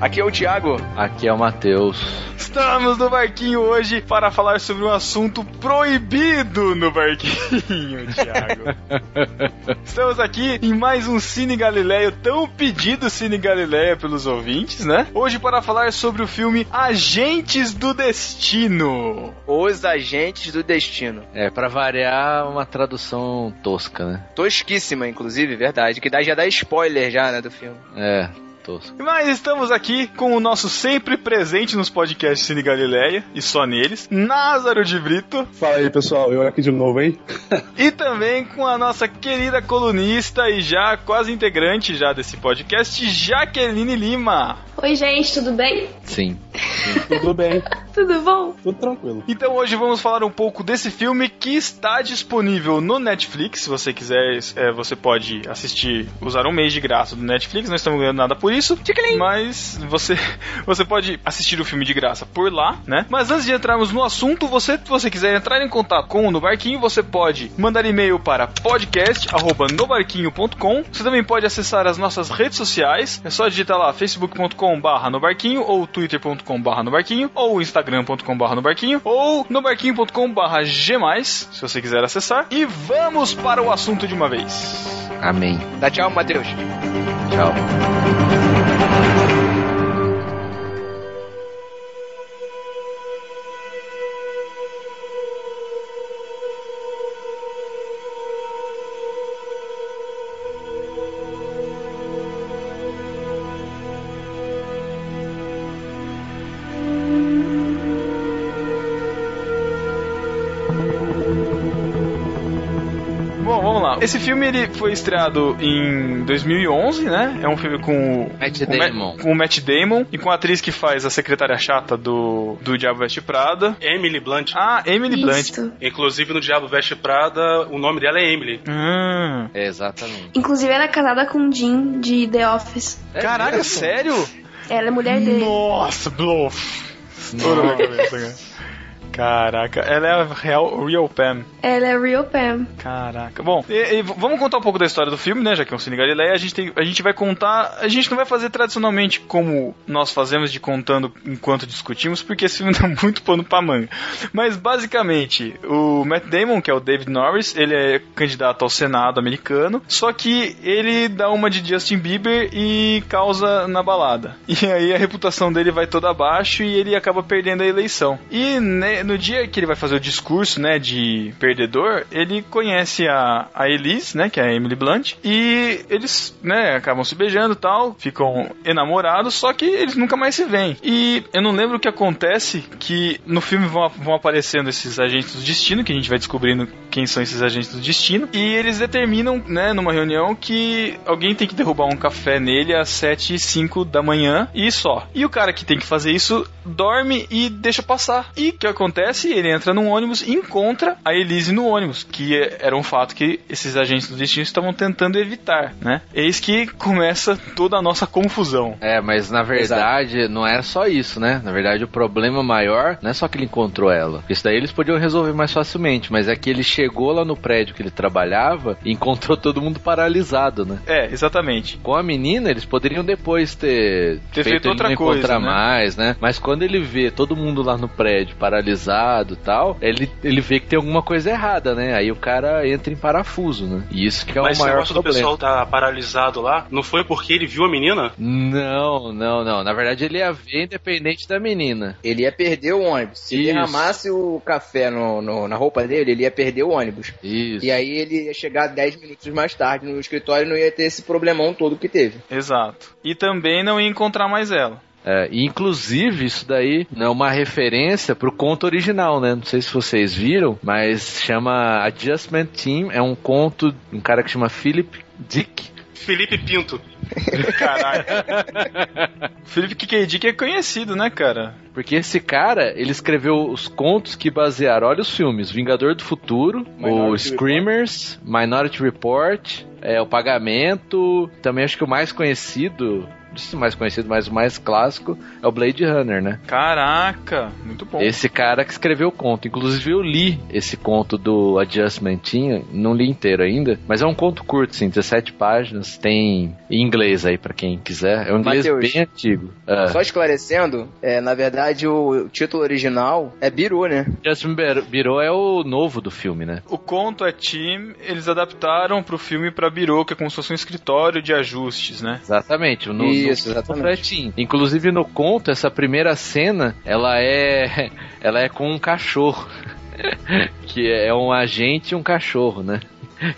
Aqui é o Thiago. Aqui é o Matheus. Estamos no barquinho hoje para falar sobre um assunto proibido no barquinho, Thiago. Estamos aqui em mais um Cine Galileia, tão pedido Cine Galileia pelos ouvintes, né? Hoje para falar sobre o filme Agentes do Destino. Os Agentes do Destino. É, para variar, uma tradução tosca, né? Tosquíssima, inclusive, verdade. Que dá, já dá spoiler já, né, do filme. É, tosco. Mas estamos aqui com o nosso sempre presente nos podcasts Cine Galileia, e só neles, Názaro de Brito. Fala aí, pessoal, eu aqui de novo, hein? e também com a nossa querida colunista e já quase integrante já desse podcast, Jaqueline Lima. Oi, gente, tudo bem? Sim. Tudo bem. Tudo bom? Tudo tranquilo. Então hoje vamos falar um pouco desse filme que está disponível no Netflix. Se você quiser, é, você pode assistir, usar um mês de graça do Netflix. Não estamos ganhando nada por isso. Mas você, você pode assistir o filme de graça por lá, né? Mas antes de entrarmos no assunto, você, se você quiser entrar em contato com o No Barquinho, você pode mandar e-mail para podcast@nobarquinho.com. Você também pode acessar as nossas redes sociais. É só digitar lá facebook.com/barra no barquinho ou twitter.com/barra no barquinho ou instagram.com/barra no barquinho ou no barquinho.com/barra g se você quiser acessar. E vamos para o assunto de uma vez. Amém. Dá tchau, Matheus. Tchau. Esse filme ele foi estreado em 2011, né? É um filme com o Matt com o Ma- Damon. com o Matt Damon e com a atriz que faz a secretária chata do do Diabo Veste Prada. Emily Blunt. Ah, Emily Blunt. Isso. Inclusive no Diabo Veste Prada, o nome dela é Emily. Hum. É, exatamente. Inclusive, ela é casada com o Jim de The Office. É Caraca, mesmo? sério? Ela é mulher dele. Nossa, bluff. Estourou minha cabeça, cara. Caraca, ela é a real Real Pam. Ela é Real Pam. Caraca. Bom, e- e vamos contar um pouco da história do filme, né? Já que é um Cine Galileia, a gente, tem, a gente vai contar. A gente não vai fazer tradicionalmente como nós fazemos de contando enquanto discutimos, porque esse filme dá muito pano pra manga. Mas basicamente, o Matt Damon, que é o David Norris, ele é candidato ao Senado americano, só que ele dá uma de Justin Bieber e causa na balada. E aí a reputação dele vai toda abaixo e ele acaba perdendo a eleição. E né, no dia que ele vai fazer o discurso, né, de perdedor, ele conhece a, a Elise, né, que é a Emily Blunt, e eles, né, acabam se beijando e tal, ficam enamorados, só que eles nunca mais se veem. E eu não lembro o que acontece, que no filme vão, vão aparecendo esses agentes do destino, que a gente vai descobrindo quem são esses agentes do destino, e eles determinam, né, numa reunião que alguém tem que derrubar um café nele às 7 e 5 da manhã e só. E o cara que tem que fazer isso dorme e deixa passar. E o que acontece? Ele entra num ônibus e encontra a Elise no ônibus, que é- era um fato que esses agentes do destino estavam tentando evitar, né? Eis que começa toda a nossa confusão. É, mas na verdade não é só isso, né? Na verdade o problema maior não é só que ele encontrou ela. Isso daí eles podiam resolver mais facilmente, mas é que ele chegou lá no prédio que ele trabalhava e encontrou todo mundo paralisado, né? É, exatamente. Com a menina, eles poderiam depois ter, Ter feito ele outra não coisa, encontrar né? mais, né? Mas quando ele vê todo mundo lá no prédio paralisado e tal, ele, ele vê que tem alguma coisa errada, né? Aí o cara entra em parafuso, né? E isso que é Mas o maior negócio do problema. pessoal tá paralisado lá, não foi porque ele viu a menina? Não, não, não. Na verdade, ele ia ver independente da menina. Ele ia perder o ônibus. Se Isso. derramasse o café no, no- na roupa dele, ele ia perder o ônibus. Isso. E aí ele ia chegar 10 minutos mais tarde no escritório e não ia ter esse problemão todo que teve. Exato. E também não ia encontrar mais ela. É, e inclusive, isso daí é uma referência pro conto original, né? Não sei se vocês viram, mas chama Adjustment Team. É um conto de um cara que chama Philip Dick. Felipe Pinto. Caralho. Felipe K. Dick é conhecido, né, cara? Porque esse cara, ele escreveu os contos que basearam, olha os filmes, Vingador do Futuro, o Minority Screamers, Minority Report, é, o Pagamento, também acho que o mais conhecido mais conhecido, mas o mais clássico é o Blade Runner, né? Caraca, muito bom. Esse cara que escreveu o conto. Inclusive eu li esse conto do Adjustment, tinha, não li inteiro ainda, mas é um conto curto, sim, 17 páginas, tem em inglês aí pra quem quiser. É um inglês Mateus. bem antigo. Ah. Só esclarecendo, é, na verdade o título original é Biru, né? Justin Biro é o novo do filme, né? O conto é Team, eles adaptaram pro filme pra Birô, que é como se fosse um escritório de ajustes, né? Exatamente. No, Isso, exatamente. Inclusive no conto, essa primeira cena, ela é ela é com um cachorro. que é um agente e um cachorro, né?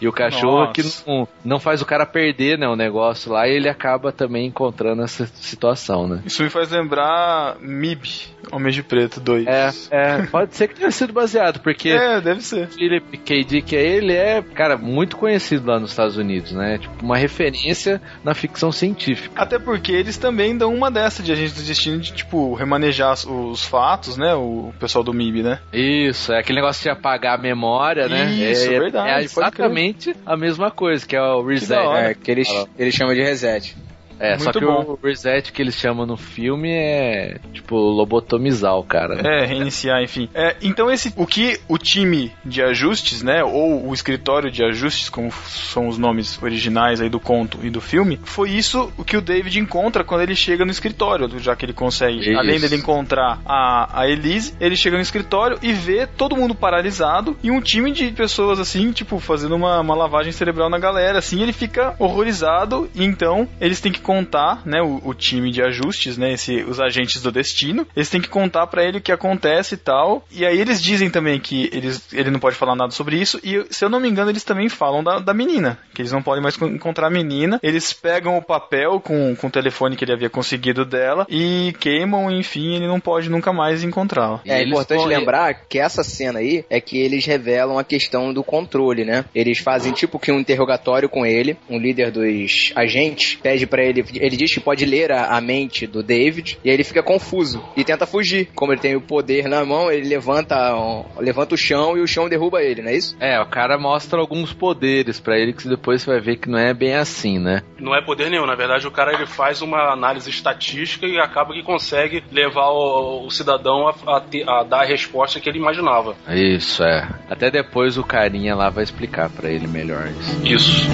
E o cachorro Nossa. que não, não faz o cara perder, né, o negócio lá, e ele acaba também encontrando essa situação, né? Isso me faz lembrar MIB, Homem de Preto 2. É, é, pode ser que tenha sido baseado, porque É, deve ser. Philip K. Dick, ele é, cara, muito conhecido lá nos Estados Unidos, né? Tipo, uma referência na ficção científica. Até porque eles também dão uma dessa de agente do destino de, tipo, remanejar os- os fatos, né? O pessoal do MIB, né? Isso, é aquele negócio de apagar a memória, né? Isso, é, verdade, É pode exatamente a mesma coisa, que é o reset. hora. É, que eles, Fala. eles chamam de reset. É, só Muito que bom. o reset que eles chamam no filme é, tipo, lobotomizar o cara. né? É, reiniciar, enfim. É, então esse, o que o time de ajustes, né, ou o escritório de ajustes, como são os nomes originais aí do conto e do filme, foi isso o que o David encontra quando ele chega no escritório, já que ele consegue, Isso. além dele encontrar a, a Elise, ele chega no escritório e vê todo mundo paralisado e um time de pessoas assim, tipo, fazendo uma, uma lavagem cerebral na galera, assim, ele fica horrorizado e então eles têm que contar, né, o, o time de ajustes, né, esse, os agentes do destino, eles têm que contar pra ele o que acontece e tal, e aí eles dizem também que eles, ele não pode falar nada sobre isso, e se eu não me engano eles também falam da, da menina, que eles não podem mais con- encontrar a menina, eles pegam o papel com, com o telefone que ele havia conseguido dela e queimam, enfim, ele não pode nunca mais encontrá-la. É importante lembrar que essa cena aí é que eles revelam a questão do controle, né? Eles fazem tipo que um interrogatório com ele, um líder dos agentes, pede pra ele, ele diz que pode ler a, a mente do David, e aí ele fica confuso e tenta fugir. Como ele tem o poder na mão, ele levanta, um, levanta o chão e o chão derruba ele, não é isso? É, o cara mostra alguns poderes pra ele que depois você vai ver que não é bem assim, né? Não é poder nenhum, na verdade o cara ele faz uma análise estatística e acaba que consegue levar o, o cidadão a, a ter- a dar a resposta que ele imaginava. Isso, é. Até depois o carinha lá vai explicar pra ele melhor isso. Isso.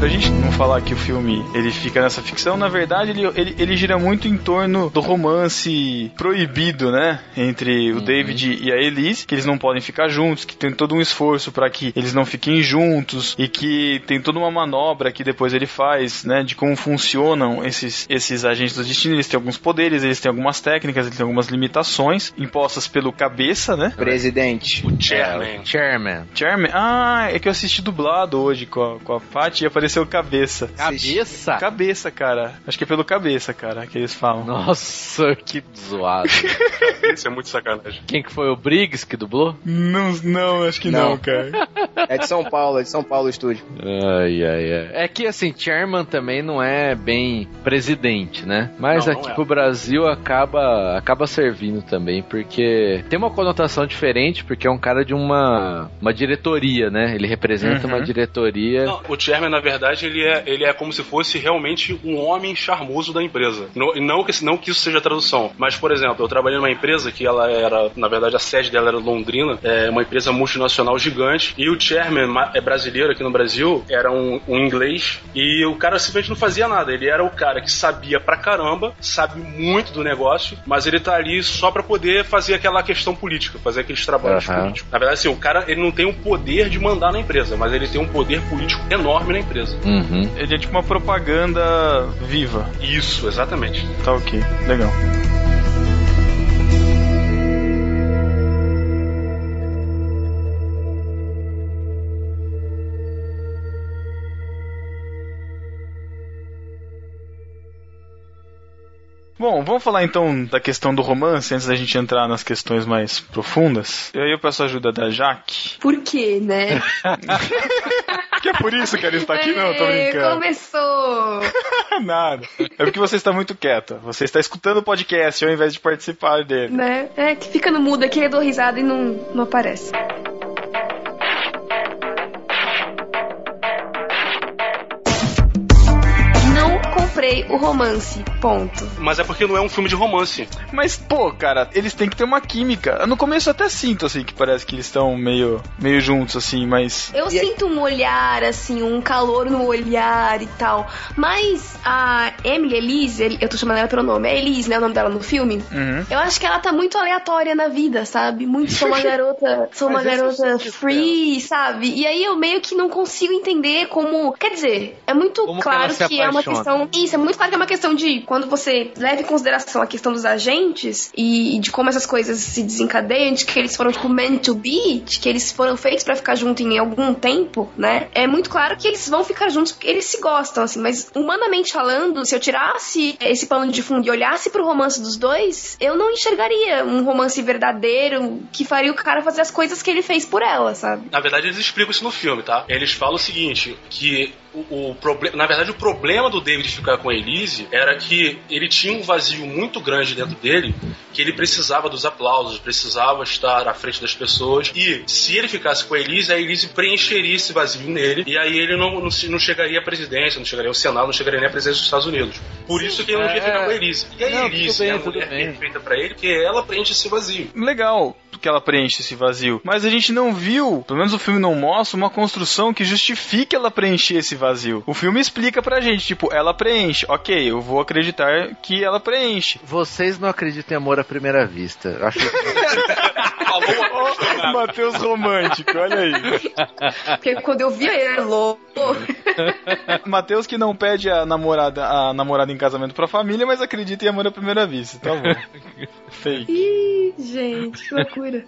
Pra gente não falar que o filme ele fica nessa ficção, na verdade ele, ele, ele gira muito em torno do romance proibido, né? Entre o David e a Elise, que eles não podem ficar juntos, que tem todo um esforço pra que eles não fiquem juntos e que tem toda uma manobra que depois ele faz, né? De como funcionam esses, esses agentes do destino. Eles têm alguns poderes, eles têm algumas técnicas, eles têm algumas limitações impostas pelo cabeça, né? Presidente. O Chairman. Chairman. Chairman. Ah, é que eu assisti dublado hoje com a, com a Paty e apareceu cabeça. Cabeça? Cabeça, cara. Acho que é pelo cabeça, cara, que eles falam. Nossa, que zoado. Isso é muito sacanagem. Quem que foi o Briggs que dublou? Não, não, acho que não, Não. cara. É de São Paulo, é de São Paulo o estúdio. Ai, ai, ai. É que assim, chairman também não é bem presidente, né? Mas Não, não aqui é. pro Brasil acaba acaba servindo também, porque tem uma conotação diferente, porque é um cara de uma, uma diretoria, né? Ele representa Uhum. uma diretoria. Não, o Chairman, na verdade, ele é, ele é como se fosse realmente um homem charmoso da empresa. Não, não, que, não que isso seja tradução, mas, por exemplo, eu trabalhei numa empresa que ela era, na verdade, a sede dela era Londrina, é uma empresa multinacional gigante, e o Chairman ma- é brasileiro aqui no Brasil, era um, um inglês, e o cara simplesmente não fazia nada. Ele era o cara que sabia pra caramba, sabe muito do negócio, mas ele tá ali só pra poder fazer aquela questão política, fazer aqueles trabalhos Aham. políticos. Na verdade, assim, o cara ele não tem o poder de mandar na empresa, mas ele tem um poder político enorme na empresa. Uhum. Ele é tipo uma propaganda viva. Isso, exatamente. Tá ok, legal. Bom, vamos falar então da questão do romance antes da gente entrar nas questões mais profundas. E aí eu peço a ajuda da Jaque. Por quê, né? Que é por isso que ela está aqui? Não, tô É, brincando. Começou! Nada. É porque você está muito quieta. Você está escutando o podcast ao invés de participar dele. né? É que fica no mudo aqui, eu dou risada e não, não aparece. Enxerguei o romance. Ponto. Mas é porque não é um filme de romance. Mas, pô, cara, eles têm que ter uma química. No começo eu até sinto, assim, que parece que eles estão meio, meio juntos, assim, mas. Eu sinto um olhar, assim, um calor no olhar e tal. Mas a Emily Elise, eu tô chamando ela pelo nome, é Elise, né? O nome dela no filme. Uhum. Eu acho que ela tá muito aleatória na vida, sabe? Muito sou uma garota, sou uma é garota free, sabe? E aí eu meio que não consigo entender como, quer dizer, é muito Como que claro se que, é uma questão, isso é muito claro que é uma questão de quando você leva em consideração a questão dos agentes e, de como essas coisas se desencadeiam, de que eles foram tipo meant to be, de que eles foram feitos pra ficar juntos em algum tempo, né? É muito claro que eles vão ficar juntos porque eles se gostam, assim, mas humanamente falando, se eu tirasse esse pano de fundo e olhasse pro romance dos dois, eu não enxergaria um romance verdadeiro que faria o cara fazer as coisas que ele fez por ela, sabe? Na verdade, eles explicam isso no filme, tá? Eles falam o seguinte, que o, o problema, na verdade, o problema do David ficar com a Elise era que ele tinha um vazio muito grande dentro dele, que ele precisava dos aplausos, precisava estar à frente das pessoas, e se ele ficasse com a Elise, a Elise preencheria esse vazio nele, e aí ele não, não, não chegaria à presidência, não chegaria ao Senado, não chegaria nem à presidência dos Estados Unidos. Por isso que ele não É. queria ficar com a Elise. E a Não, Elise bem, é a mulher bem. perfeita pra ele, porque ela preenche esse vazio. Legal que ela preenche esse vazio. Mas a gente não viu, pelo menos o filme não mostra, uma construção que justifique ela preencher esse vazio. O filme explica pra gente, tipo, ela preenche. Ok, eu vou acreditar que ela preenche. Vocês não acreditam em amor à primeira vista. Eu acho que Matheus romântico, olha aí. Porque quando eu vi ele, louco. Matheus que não pede a namorada, a namorada em casamento pra família, mas acredita em amor à primeira vista. Tá bom. Fake. Ih, gente, que loucura.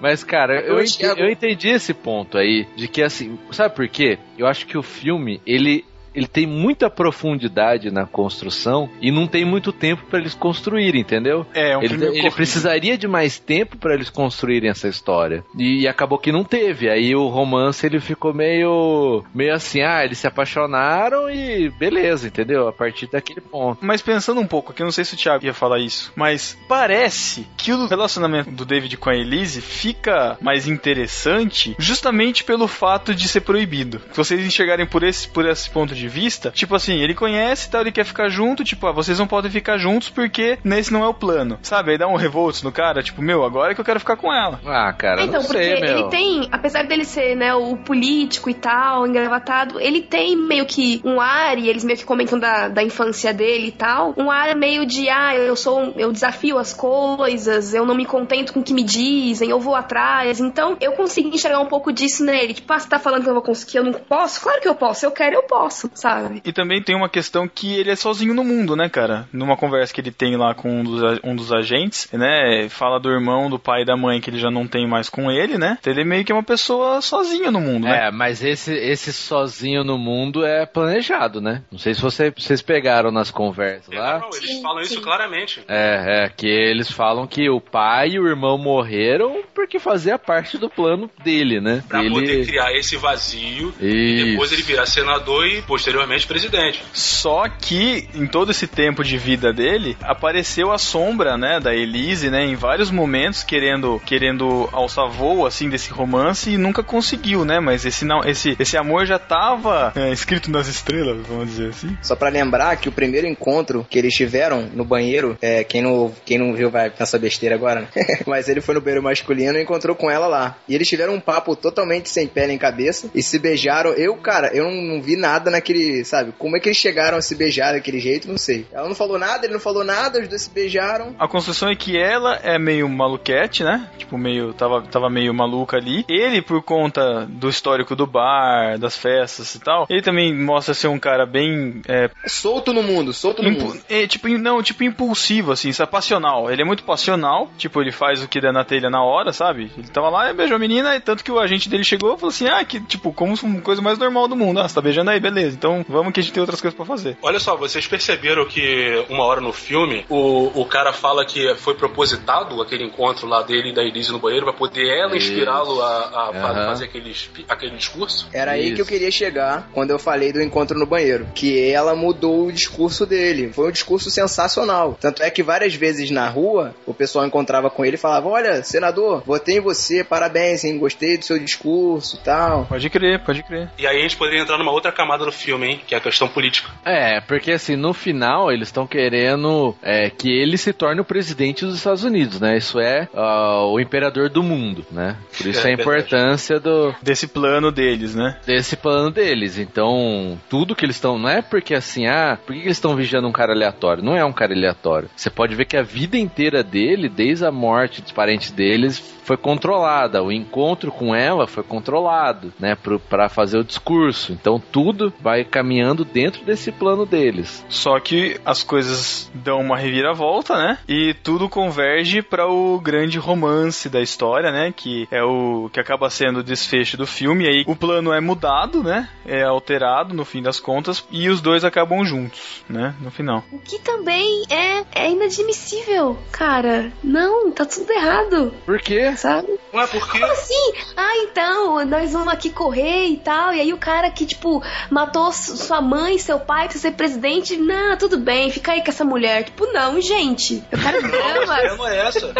Mas, cara, eu, Eu ente- enxergo- eu entendi esse ponto aí, de que assim, sabe por quê? Eu acho que o filme, ele. Ele tem muita profundidade na construção e não tem muito tempo pra eles construírem, entendeu? É, um ele, ele precisaria de mais tempo pra eles construírem essa história. E, acabou que não teve. Aí o romance ele ficou meio meio assim, ah, eles se apaixonaram e beleza, entendeu? A partir daquele ponto. Mas pensando um pouco aqui, eu não sei se o Thiago ia falar isso, mas parece que o relacionamento do David com a Elise fica mais interessante justamente pelo fato de ser proibido. Se vocês enxergarem por esse, por esse ponto de vista, tipo assim, ele conhece e tal, ele quer ficar junto, tipo, ah, vocês não podem ficar juntos porque nesse não é o plano. Sabe? Aí dá um revolto no cara, tipo, meu, agora é que eu quero ficar com ela. Ah, cara, então, não porque sei, meu. ele tem, apesar dele ser, né, o político e tal, engravatado, ele tem meio que um ar, e eles meio que comentam da, da infância dele e tal, um ar meio de, ah, eu sou, um- eu desafio as coisas, eu não me contento com o que me dizem, eu vou atrás. Então, eu consigo enxergar um pouco disso nele. Tipo, ah, você tá falando que eu vou conseguir, eu não posso? Claro que eu posso, eu quero, eu posso, sabe? E também tem uma questão que ele é sozinho no mundo, né, cara? Numa conversa que ele tem lá com um dos, um dos agentes, né? Fala do irmão, do pai e da mãe que ele já não tem mais com ele, né? Então ele é meio que uma pessoa sozinha no mundo, né? É, mas esse, esse sozinho no mundo é planejado, né? Não sei se você- vocês pegaram nas conversas lá. Não, eles Sim, falam isso sim. claramente. É, é, que eles falam que o pai e o irmão morreram porque fazia parte do plano dele, né? Pra ele... poder criar esse vazio e Isso. depois ele virar senador e posteriormente presidente. Só que em todo esse tempo de vida dele, apareceu a sombra, né, da Elise, né, em vários momentos querendo querendo alçar voo assim desse romance e nunca conseguiu, né? Mas esse não, esse esse amor já tava é, escrito nas estrelas, vamos dizer assim. Só pra lembrar que o primeiro encontro que eles tiveram no banheiro, é, quem, não, quem não viu vai pensar besteira agora, né? Mas ele foi no banheiro masculino e encontrou com ela lá. E eles tiveram um papo totalmente sem pé nem cabeça e se beijaram. Eu, cara, eu não, não vi nada naquele, sabe? Como é que eles chegaram a se beijar daquele jeito, não sei. Ela não falou nada, ele não falou nada, os dois se beijaram. A construção é que ela é meio maluquete, né? Tipo, meio. Tava, tava meio maluca ali. Ele, por conta do histórico do bar, das festas e tal, ele também mostra ser um cara bem. É, Solto no mundo, solto no mundo. é, tipo, não, tipo, impulsivo, assim, sabe? Passional. Ele é muito passional. Tipo, ele faz o que der na telha na hora, sabe? Ele tava lá e beijou a menina, e tanto que o agente dele chegou e falou assim: ah, que, tipo, como uma coisa mais normal do mundo. Ah, você tá beijando aí, beleza. Então vamos que a gente tem outras coisas pra fazer. Olha só, vocês perceberam que uma hora no filme o, o cara fala que foi propositado aquele encontro lá dele e da Elise no banheiro pra poder ela inspirá-lo a, a Aham. fazer aquele, aquele discurso? Era aí Isso. que eu queria chegar quando eu falei do encontro no banheiro. Que ela mudou o discurso dele. Foi um discurso sensacional. Tanto é que várias vezes na rua, o pessoal encontrava com ele e falava: Olha, senador, votei em você, parabéns, hein? Gostei do seu discurso e tal. Pode crer, pode crer. E aí a gente poderia entrar numa outra camada do filme filme, hein? Que é a questão política. É, porque assim, no final eles estão querendo é, que ele se torne o presidente dos Estados Unidos, né? Isso é ah, o imperador do mundo, né? Por isso É a importância do, Desse plano deles, né? desse plano deles. Então, tudo que eles estão. Não é porque assim, ah, por que que eles estão vigiando um cara aleatório? Não é um cara aleatório. Você pode ver que a vida inteira dele, desde a morte dos parentes deles, foi controlada. O encontro com ela foi controlado, né? pro- Pra fazer o discurso. Então, tudo vai caminhando dentro desse plano deles. Só que as coisas dão uma reviravolta, né? E tudo converge para o grande romance da história, né? Que é o que acaba sendo o desfecho do filme. E aí o plano é mudado, né? É alterado no fim das contas e os dois acabam juntos, né? No final. O que também é, é inadmissível, cara. Não, tá tudo errado, Por quê? sabe? Não é porque. Como assim? Ah, então, nós vamos aqui correr e tal. E aí o cara que, tipo, matou sua mãe, seu pai pra ser presidente. Não, tudo bem, fica aí com essa mulher. Tipo, não, gente. Eu quero Não, drama. ideia não é essa.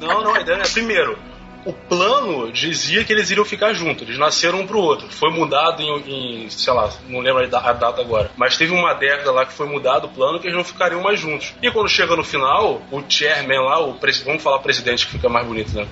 Não, não, a ideia não é. Primeiro, o plano dizia que eles iriam ficar juntos, eles nasceram um pro outro. Foi mudado em, em, sei lá, não lembro a da- a data agora. Mas teve uma década lá que foi mudado o plano que eles não ficariam mais juntos. E quando chega no final, o chairman lá, o vamos falar presidente que fica mais bonito, né?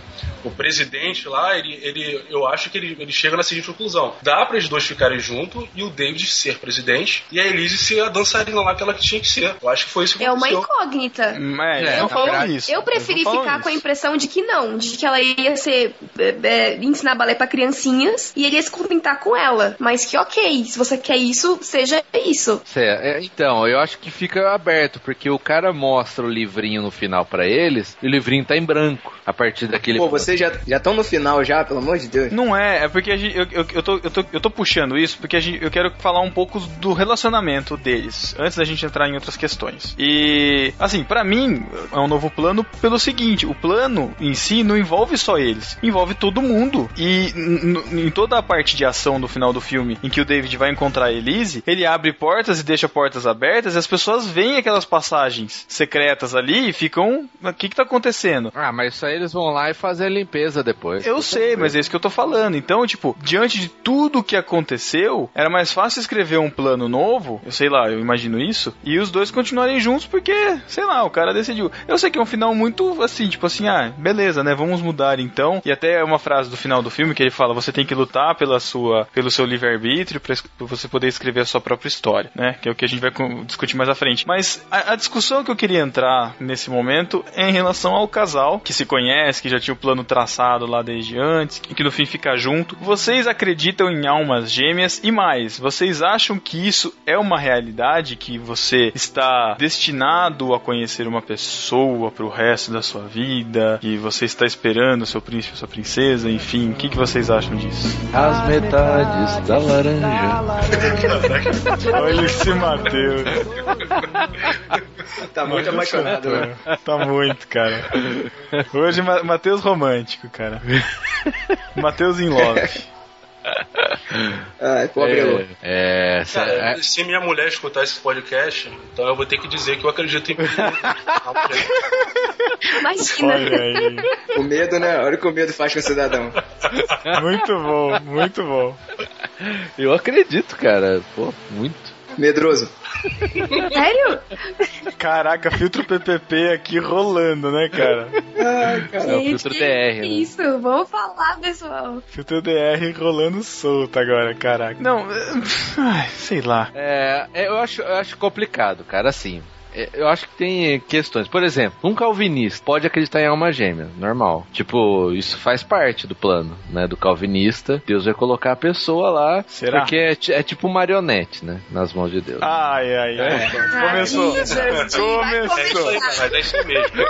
O presidente lá, ele, ele eu acho que ele, ele chega na seguinte conclusão: dá para eles dois ficarem juntos e o David ser presidente e a Elise ser a dançarina lá que ela tinha que ser. Eu acho que foi isso que É uma aconteceu. incógnita. Mas É, verdade, isso. Eu não preferi ficar com a isso. impressão de que não, de que ela ia ser é, é, ensinar balé pra criancinhas e ele ia se contentar com ela. Mas que ok, se você quer isso, seja isso. É, então, eu acho que fica aberto, porque o cara mostra o livrinho no final pra eles, e o livrinho tá em branco a partir daquele. Pô, vocês já estão no final já, pelo amor de Deus. Não é, é porque a gente, eu, eu, eu, tô, eu, tô, eu tô puxando isso porque a gente, eu quero falar um pouco do relacionamento deles, antes da gente entrar em outras questões. E, assim, pra mim, é um novo plano pelo seguinte: o plano em si não envolve só eles, envolve todo mundo. E em toda a parte de ação do final do filme, em que o David vai encontrar a Elise, ele abre portas e deixa portas abertas e as pessoas veem aquelas passagens secretas ali e ficam. O que que tá acontecendo? Ah, mas isso aí eles vão lá e fazer a limpeza depois. Eu sei, mas é isso que eu tô falando. Então, tipo, diante de tudo que aconteceu, era mais fácil escrever um plano novo, eu sei lá, eu imagino isso, e os dois continuarem juntos porque, sei lá, o cara decidiu. Eu sei que é um final muito assim, tipo assim, ah, beleza, né? Vamos mudar então. E até uma frase do final do filme que ele fala: você tem que lutar pela sua, pelo seu livre-arbítrio pra você poder escrever a sua própria história, né? Que é o que a gente vai discutir mais à frente. Mas a, a discussão que eu queria entrar nesse momento é em relação ao casal que se conhece, que já tinha o plano traçado lá desde antes, que no fim fica junto. Vocês acreditam em almas gêmeas e mais? Vocês acham que isso é uma realidade que você está destinado a conhecer uma pessoa pro resto da sua vida, e você está esperando seu príncipe, sua princesa, enfim, o que, que vocês acham disso? As metades da laranja. Olha esse Matheus. Tá muito apaixonado, né? Tá muito, cara. Hoje, Ma- Matheus romântico, cara. Matheus in love. Ai, pobre Elô. É, é, Cara, é, se minha mulher escutar esse podcast, então eu vou ter que dizer que eu acredito em. Imagina. O medo, né? Olha o que o medo faz com o cidadão. Muito bom, muito bom. eu acredito, cara. Pô, muito. Medroso. Sério? Caraca, filtro PPP aqui rolando, né, cara? Ai, cara. É o filtro que DR, né? Isso, vamos falar, pessoal. Filtro DR rolando solto agora, caraca. Não, eh, ai, sei lá. É, é, eu acho, eu acho complicado, cara, assim. É, Eu acho que tem questões. Por exemplo, um calvinista pode acreditar em alma gêmea, normal. Tipo, isso faz parte do plano, né? Do calvinista. Deus vai colocar a pessoa lá. Será? Porque é, é tipo marionete, né? Nas mãos de Deus. Ai, ai, ai. Começou. Ai, Jesus, vai É isso aí, começar. mas é isso mesmo.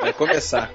Vai começar.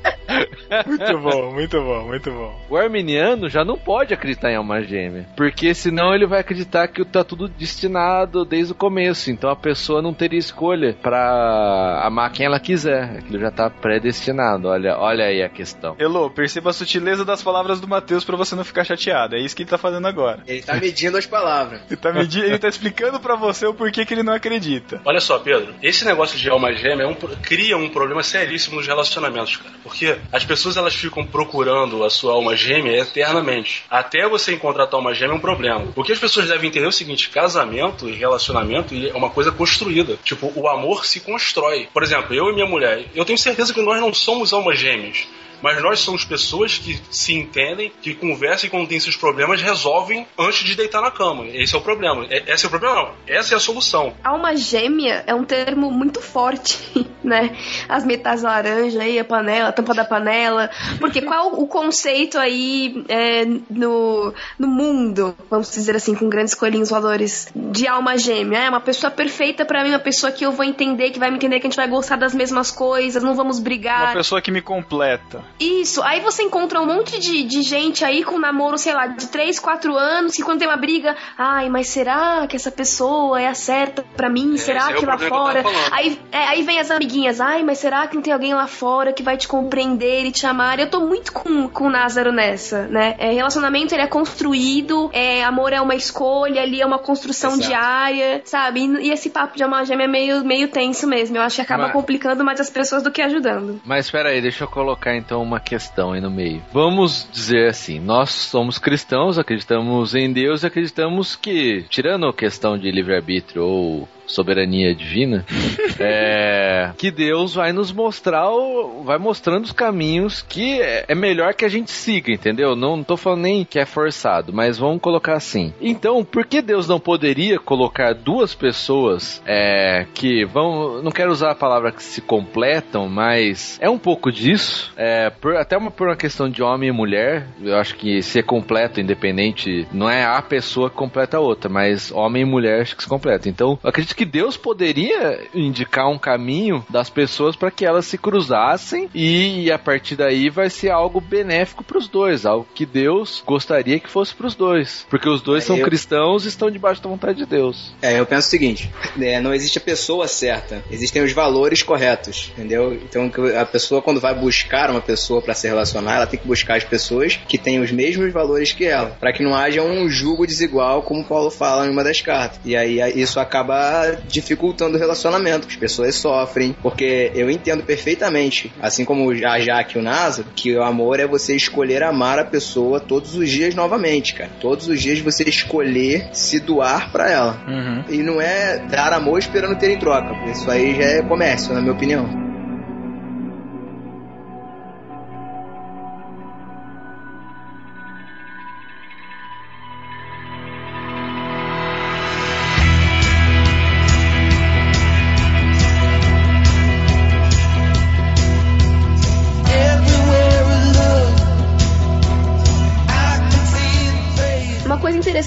Muito bom, muito bom, muito bom. O arminiano já não pode acreditar em alma gêmea. Porque senão ele vai acreditar que tá tudo destinado desde o começo. Então a pessoa não teria escolha pra amar quem ela quiser. Aquilo já tá predestinado. Olha, olha aí a questão. Elô, perceba a sutileza das palavras do Matheus pra você não ficar chateado. É isso que ele tá fazendo agora. Ele tá medindo as palavras. Ele tá, medi- ele tá explicando pra você o porquê que ele não acredita. Olha só, Pedro, esse negócio de alma gêmea é um cria um problema seríssimo nos relacionamentos, cara. Porque as pessoas pessoas elas ficam procurando a sua alma gêmea eternamente. Até você encontrar a tua alma gêmea é um problema. O que as pessoas devem entender é o seguinte: casamento e relacionamento é uma coisa construída. Tipo, o amor se constrói. Por exemplo, eu e minha mulher, eu tenho certeza que nós não somos almas gêmeas mas nós somos pessoas que se entendem, que conversam e quando tem esses problemas resolvem antes de deitar na cama. Esse é o problema. É, esse é o problema, não. Essa é a solução. Alma gêmea é um termo muito forte, né? As metas laranja aí, a panela, a tampa da panela. Porque qual o conceito aí é, no, no mundo, vamos dizer assim, com grandes coelhinhos valores, de alma gêmea? É uma pessoa perfeita para mim, uma pessoa que eu vou entender, que vai me entender que a gente vai gostar das mesmas coisas, não vamos brigar. Uma pessoa que me completa. Isso, aí você encontra um monte de, de gente aí com namoro, sei lá, de 3, 4 anos, que quando tem uma briga, ai, mas será que essa pessoa é a certa pra mim? É, será é que o lá que fora? falando. Aí, é, aí vem as amiguinhas, ai, mas será que não tem alguém lá fora que vai te compreender e te amar? Eu tô muito com, com o Názaro nessa, né? É, relacionamento ele é construído, é, amor é uma escolha, ali é uma construção Exato. diária, sabe? E, e esse papo de alma gêmea é meio, meio tenso mesmo. Eu acho que acaba Mas- complicando mais as pessoas do que ajudando. Mas espera aí, deixa eu colocar então uma questão aí no meio. Vamos dizer assim, nós somos cristãos, acreditamos em Deus e acreditamos que, tirando a questão de livre-arbítrio ou soberania divina, é, que Deus vai nos mostrar, o- vai mostrando os caminhos que é é melhor que a gente siga, entendeu? Não, não tô falando nem que é forçado, mas vamos colocar assim. Então, por que Deus não poderia colocar duas pessoas é, que vão, não quero usar a palavra que se completam, mas é um pouco disso, é, por- até uma, por uma questão de homem e mulher, eu acho que ser completo, independente, não é a pessoa que completa a outra, mas homem e mulher acho que se completa. Então, eu acredito que Deus poderia indicar um caminho das pessoas para que elas se cruzassem e, a partir daí vai ser algo benéfico para os dois, algo que Deus gostaria que fosse para os dois, porque os dois É, são eu- cristãos e estão debaixo da vontade de Deus. É, eu penso o seguinte: é, não existe a pessoa certa, existem os valores corretos, entendeu? Então a pessoa, quando vai buscar uma pessoa para se relacionar, ela tem que buscar as pessoas que têm os mesmos valores que ela, para que não haja um julgo desigual, como Paulo fala em uma das cartas. E aí isso acaba dificultando o relacionamento, as pessoas sofrem, porque eu entendo perfeitamente, assim como a Jaque e o Nasa, que o amor é você escolher amar a pessoa todos os dias novamente, cara. Todos os dias você escolher se doar para ela. Uhum. E não é dar amor esperando ter em troca. Isso aí já é comércio, na minha opinião.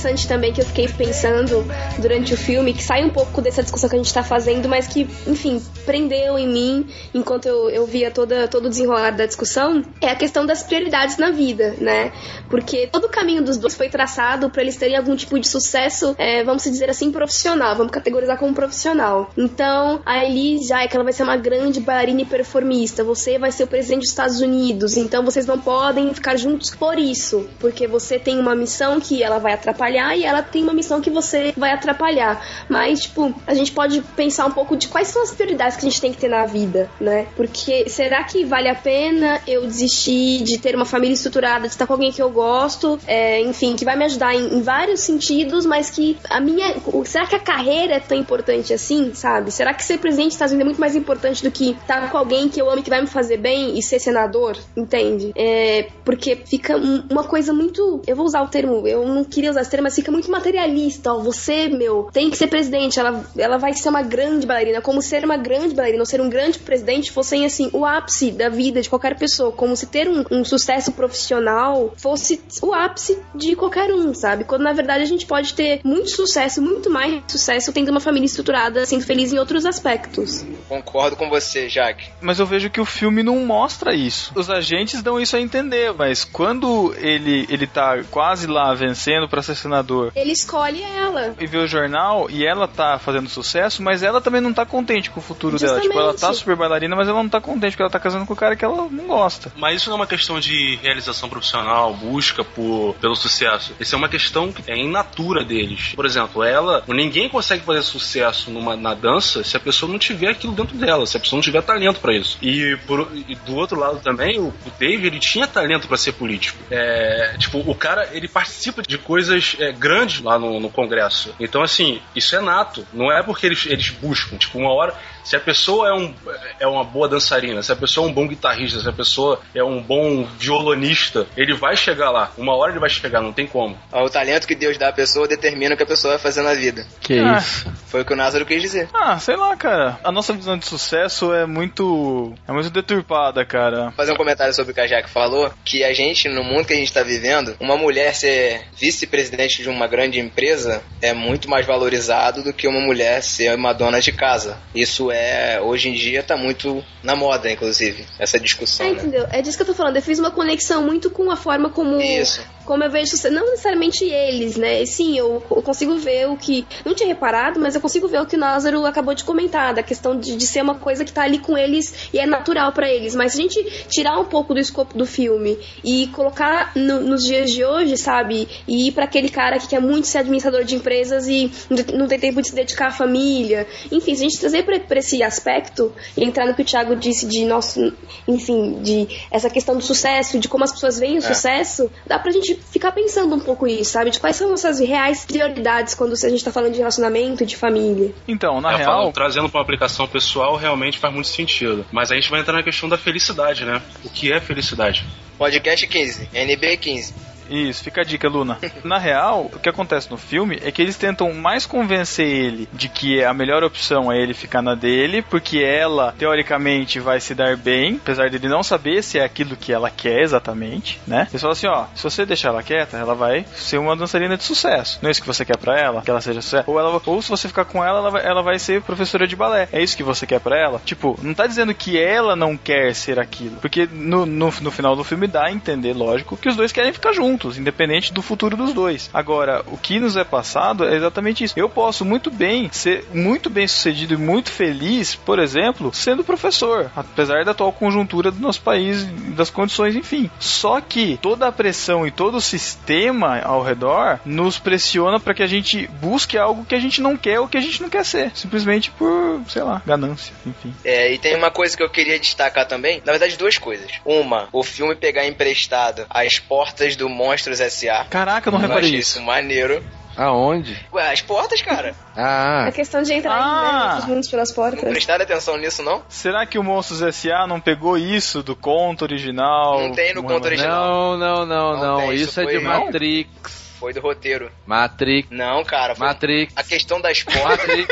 Interessante também que eu fiquei pensando durante o filme, que sai um pouco dessa discussão que a gente tá fazendo, mas que, enfim, prendeu em mim enquanto eu, eu via toda, todo o desenrolar da discussão, é a questão das prioridades na vida, né? Porque todo o caminho dos dois foi traçado para eles terem algum tipo de sucesso, é, vamos dizer assim, profissional, vamos categorizar como profissional. Então, a Elise é que ela vai ser uma grande bailarina e performista, você vai ser o presidente dos Estados Unidos, então vocês não podem ficar juntos por isso, porque você tem uma missão que ela vai atrapalhar e ela tem uma missão que você vai atrapalhar. Mas, tipo, a gente pode pensar um pouco de quais são as prioridades que a gente tem que ter na vida, né? Porque será que vale a pena eu desistir de ter uma família estruturada, de estar com alguém que eu gosto, é, enfim, que vai me ajudar em, em vários sentidos, mas que a minha. Será que a carreira é tão importante assim, sabe? Será que ser presidente dos Estados Unidos é muito mais importante do que estar com alguém que eu amo que vai me fazer bem e ser senador? Entende? É, porque fica um- uma coisa muito. Eu vou usar o termo, eu não queria usar esse termo, mas fica muito materialista. Ó, você, meu, tem que ser presidente, ela, ela vai ser uma grande bailarina. Como ser uma grande bailarina ou ser um grande presidente fossem, assim, o ápice da vida de qualquer pessoa. Como se ter um, um sucesso profissional fosse o ápice de qualquer um, sabe? Quando na verdade a gente pode ter muito sucesso, muito mais sucesso tendo uma família estruturada, sendo feliz em outros aspectos. Concordo com você, Jaque. Mas eu vejo que o filme não mostra isso. Os agentes dão isso a entender, mas quando ele, ele tá quase lá vencendo pra ser senador. Ele escolhe ela. E vê o jornal e ela tá fazendo sucesso, mas ela também não tá contente com o futuro dela. Tipo, ela tá Justamente. super bailarina, mas ela não tá contente porque ela tá casando com o cara que ela não gosta. Mas isso não é uma questão de realização profissional, busca por, pelo sucesso. Isso é uma questão que é in natura deles. Por exemplo, ela, ninguém consegue fazer sucesso numa, na dança se a pessoa não tiver aquilo dentro dela, se a pessoa não tiver talento pra isso. E, por- e do outro lado também, o, o Dave, ele tinha talento pra ser político. É, tipo, o cara, ele participa de coisas é, grandes lá no, no Congresso. Então, assim, isso é nato. Não é porque eles, eles buscam. Tipo, uma hora, se a pessoa é, um, é uma boa dançarina, se a pessoa é um bom guitarrista, se a pessoa é um bom violonista, ele vai chegar lá. Uma hora ele vai chegar, não tem como. O talento que Deus dá à pessoa determina o que a pessoa vai fazer na vida. Que Ah. isso? Foi o que o Názaro quis dizer. Ah, sei lá, cara. A nossa visão de sucesso é muito. é muito deturpada, cara. Vou fazer um comentário sobre o que a Jaque falou, que a gente, no mundo que a gente tá vivendo, uma mulher ser vice-presidente de uma grande empresa é muito mais valorizado do que uma mulher ser uma dona de casa. Isso é, hoje em dia, tá muito na moda, inclusive, essa discussão, É, né? entendeu? É disso que eu tô falando. Eu fiz uma conexão muito com a forma como. Isso. Como eu vejo. Não necessariamente eles, né? Sim, eu, eu consigo ver o que. Não tinha reparado, mas eu consigo ver o que o Názaro acabou de comentar, da questão de, de ser uma coisa que tá ali com eles e é natural pra eles. Mas se a gente tirar um pouco do escopo do filme e colocar no- nos dias de hoje, sabe? E ir pra aquele cara que quer muito ser administrador de empresas e não tem- tempo de se dedicar à família. Enfim, se a gente trazer pra, pra esse aspecto e entrar no que o Thiago disse de nosso. Enfim, de essa questão do sucesso, de como as pessoas veem o sucesso, dá pra gente ficar pensando um pouco isso, sabe? De quais são nossas reais prioridades quando a gente tá falando de relacionamento, de família. Então, na É, real. falando- trazendo pra uma aplicação pessoal, realmente faz muito sentido. Mas a gente vai entrar na questão da felicidade, né? O que é felicidade? Podcast 15, NB 15. Isso, fica a dica, Luna. Na real, o que acontece no filme é que eles tentam mais convencer ele de que a melhor opção é ele ficar na dele, porque ela, teoricamente, vai se dar bem, apesar dele não saber se é aquilo que ela quer exatamente, né? Eles falam assim, ó, se você deixar ela quieta, ela vai ser uma dançarina de sucesso. Não é isso que você quer pra ela? Que ela seja sucesso? Ou, ela, ou se você ficar com ela, ela vai, ela vai ser professora de balé. É isso que você quer pra ela? Tipo, não tá dizendo que ela não quer ser aquilo. Porque no, no, no final do filme dá a entender, lógico, que os dois querem ficar juntos, independente do futuro dos dois. Agora, o que nos é passado é exatamente isso. Eu posso muito bem ser muito bem sucedido e muito feliz, por exemplo, sendo professor, apesar da atual conjuntura do nosso país das condições, enfim. Só que toda a pressão e todo o sistema ao redor nos pressiona para que a gente busque algo que a gente não quer ou que a gente não quer ser, simplesmente por, sei lá, ganância, enfim. É, e tem uma coisa que eu queria destacar também. Na verdade, duas coisas. Uma, o filme pegar emprestado as portas do Monstros S.A. Caraca, eu não reparei isso. isso maneiro. Aonde? Ué, as portas, cara. Ah, A questão de entrar Ah. em né, mundos pelas Não portas. prestaram atenção nisso, não? Será que o Monstros S.A. não pegou isso do conto original? Não tem no conto é- original. não, não, não, Não não. isso Isso é de Não? Matrix. Foi do roteiro. Matrix. Não, cara. Foi Matrix. a questão das portas.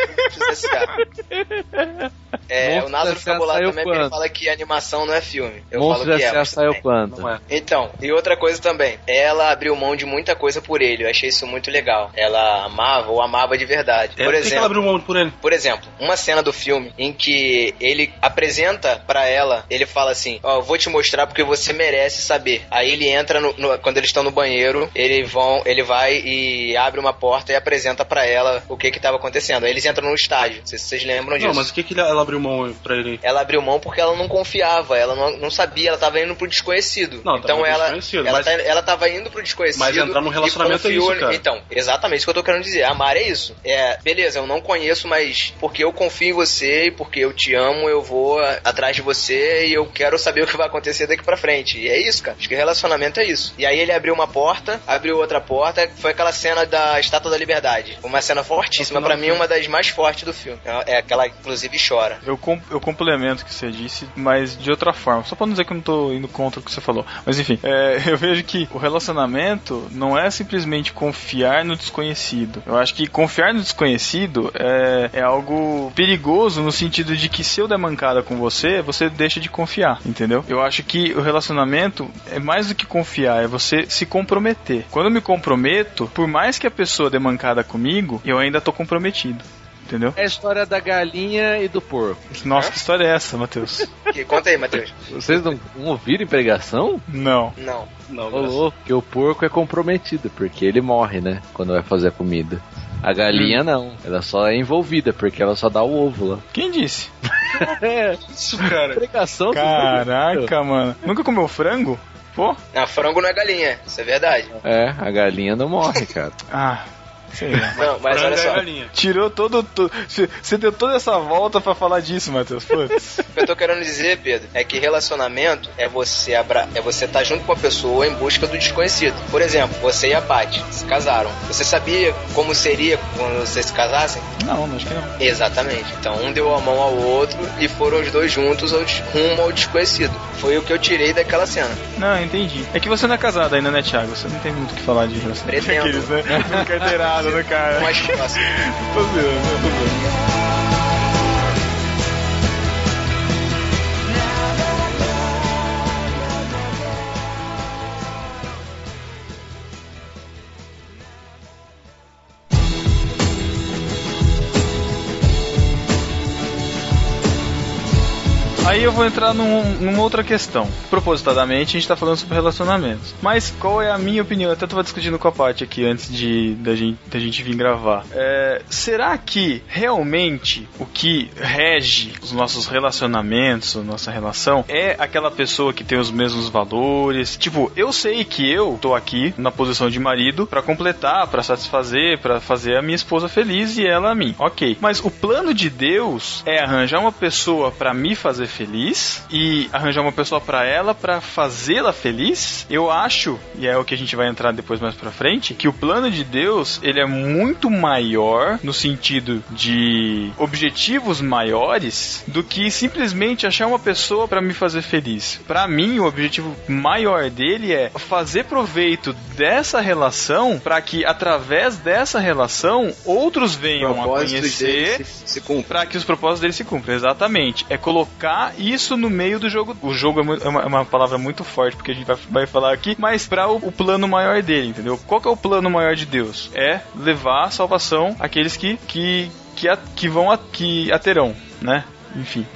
É, Monstros o Názaro fica bolado também porque ele quando? fala que animação não é filme. Eu Monstros falo que é, saiu quando? Não é. Então, e outra coisa também, ela abriu mão de muita coisa por ele, eu achei isso muito legal. Ela amava ou amava de verdade. É, por que ela exemplo, abriu mão por ele? por exemplo, uma cena do filme em que ele apresenta pra ela, ele fala assim: Ó, eu vou te mostrar porque você merece saber. Aí ele entra no, no- quando eles estão no banheiro, ele vão, ele vai e abre uma porta e apresenta pra ela o que que tava acontecendo. Aí eles entram no estádio. Não sei se vocês lembram disso. Não, mas o que, que ela abriu mão pra ele? Ela abriu mão porque ela não confiava, ela não, não sabia, ela tava indo pro desconhecido. Não, então ela, desconhecido, ela, mas- tá- ela tava indo pro desconhecido. Mas entrar num relacionamento é isso, cara. Então, exatamente isso que eu tô querendo dizer. Amar é isso. É, beleza, eu não conheço, mas porque eu confio em você e porque eu te amo, eu vou atrás de você e eu quero saber o que vai acontecer daqui pra frente. E é isso, cara. Acho que relacionamento é isso. E aí ele abriu uma porta, abriu outra porta, foi aquela cena da Estátua da Liberdade. Uma cena fortíssima, pra mim, uma das mais fortes do filme. É é aquela, inclusive, chora. Eu, com- eu complemento o que você disse, mas de outra forma. Só pra não dizer que eu não tô indo contra o que você falou. Mas enfim, é, eu vejo que o relacionamento não é simplesmente confiar no desconhecido. Eu acho que confiar no desconhecido é, é algo perigoso no sentido de que se eu der mancada com você, você deixa de confiar, entendeu? Eu acho que o relacionamento é mais do que confiar, é você se comprometer. Quando eu me comprometo, por mais que a pessoa dê mancada comigo, eu ainda tô comprometido. entendeu? É a história da galinha e do porco. Nossa, que história é essa, Matheus? Que- Conta aí, Matheus. Vocês não, não ouviram pregação? Não. Não. Não, louco, que o porco é comprometido, porque ele morre, né? Quando vai fazer a comida. A galinha não, ela só é envolvida, porque ela só dá o ovo lá. Quem disse? É, isso, cara. pregação. Caraca, mano. Nunca comeu frango? Pô? Ah, frango não é galinha, isso é verdade. É, a galinha não morre, cara. Ah, Não, mas olha é só. Tirou todo. to- Você deu toda essa volta pra falar disso, Matheus. Putz. O que eu tô querendo dizer, Pedro, é que relacionamento é você abra... é você estar junto com a pessoa em busca do desconhecido. Por exemplo, você e a Paty se casaram. Você sabia como seria quando vocês se casassem? Não, acho que não. Exatamente. Então um deu a mão ao outro e foram os dois juntos ao rumo ao desconhecido. Foi o que eu tirei daquela cena. Não, entendi. É que você não é casado ainda, né, Thiago? Você não tem muito o que falar de relacionamento. Pretendo. Aqueles, né? Carteirada no cara. Mais próximo. Tô zoando, tô zoando. Aí eu vou entrar num- numa outra questão. Propositadamente, a gente tá falando sobre relacionamentos. Mas qual é a minha opinião? Eu até tava discutindo com a Paty aqui antes de da gente, da gente vir gravar. É, será que realmente o que rege os nossos relacionamentos, a nossa relação, é aquela pessoa que tem os mesmos valores? Tipo, eu sei que eu tô aqui na posição de marido pra completar, pra satisfazer, pra fazer a minha esposa feliz e ela a mim. Ok. Mas o plano de Deus é arranjar uma pessoa pra me fazer feliz e arranjar uma pessoa pra ela pra fazê-la feliz? Eu acho, e é o que a gente vai entrar depois mais pra frente, que o plano de Deus, ele é muito maior no sentido de objetivos maiores do que simplesmente achar uma pessoa pra me fazer feliz. Pra mim, o objetivo maior dele é fazer proveito dessa relação pra que através dessa relação outros venham a conhecer. Pra que os propósitos dele se cumpram, exatamente. É colocar isso no meio do jogo. O jogo é é uma, é uma palavra muito forte, porque a gente vai, vai falar aqui, mas para o, o plano maior dele, entendeu? Qual que é o plano maior de Deus? É levar a salvação àqueles que, que, que, a- que vão a, que a terão, né? Enfim.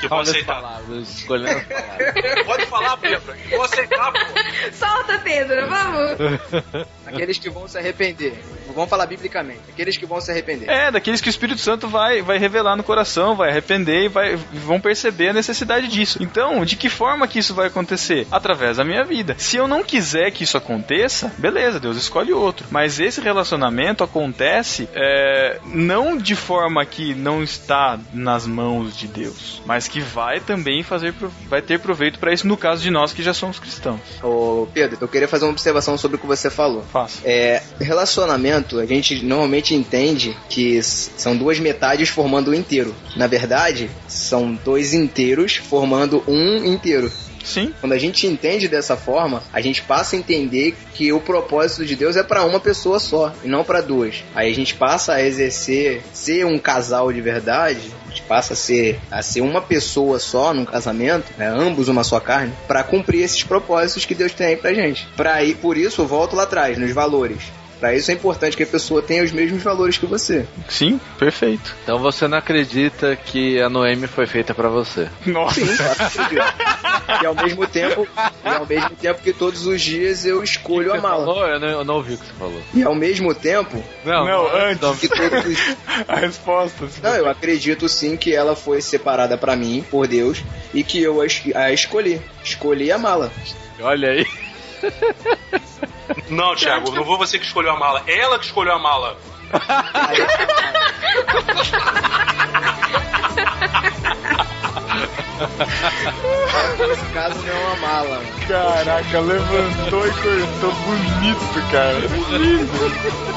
Que vou Olha as aceitar. palavras, escolhendo as palavras. Pode falar, Pedro. que Vou aceitar, pô. Solta, Pedro, vamos! Aqueles que vão se arrepender. Vamos falar biblicamente. Aqueles que vão se arrepender. É, daqueles que o Espírito Santo vai, vai revelar no coração, vai arrepender e vai, vão perceber a necessidade disso. Então, de que forma que isso vai acontecer? Através da minha vida. Se eu não quiser que isso aconteça, beleza, Deus escolhe outro. Mas esse relacionamento acontece é, não de forma que não está nas mãos de Deus, mas que vai também fazer, vai ter proveito para isso no caso de nós que já somos cristãos. Ô, Pedro, eu queria fazer uma observação sobre o que você falou. Faça. É, relacionamento, a gente normalmente entende que são duas metades formando um inteiro. Na verdade, são dois inteiros formando um inteiro. Sim, Quando a gente entende dessa forma, a gente passa a entender que o propósito de Deus é para uma pessoa só e não para duas. Aí a gente passa a exercer ser um casal de verdade, a gente passa a ser a ser uma pessoa só num casamento, né, ambos uma só carne, para cumprir esses propósitos que Deus tem aí pra gente. Para ir por isso eu volto lá atrás nos valores. Para isso é importante que a pessoa tenha os mesmos valores que você. sim, perfeito. Então você não acredita que a Noemi foi feita pra você? Nossa. Sim. E ao mesmo tempo, e ao mesmo tempo que todos os dias eu escolho Você amá-la. falou? Eu não, eu não ouvi o que você falou. E ao mesmo tempo Não, antes. que todos os A resposta. Não, eu acredito sim que ela foi separada pra mim por Deus e que eu a, es- a escolhi. Escolhi amá-la. Olha aí. Não, Thiago, não foi você que escolheu a mala. Ela que escolheu a mala. Nesse caso não é uma mala. Caraca, levantou e cortou bonito, cara. Bonito.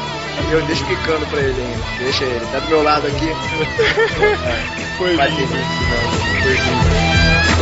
E eu deixo picando pra ele ainda. Deixa ele. Tá do meu lado aqui. Foi lindo. Foi lindo.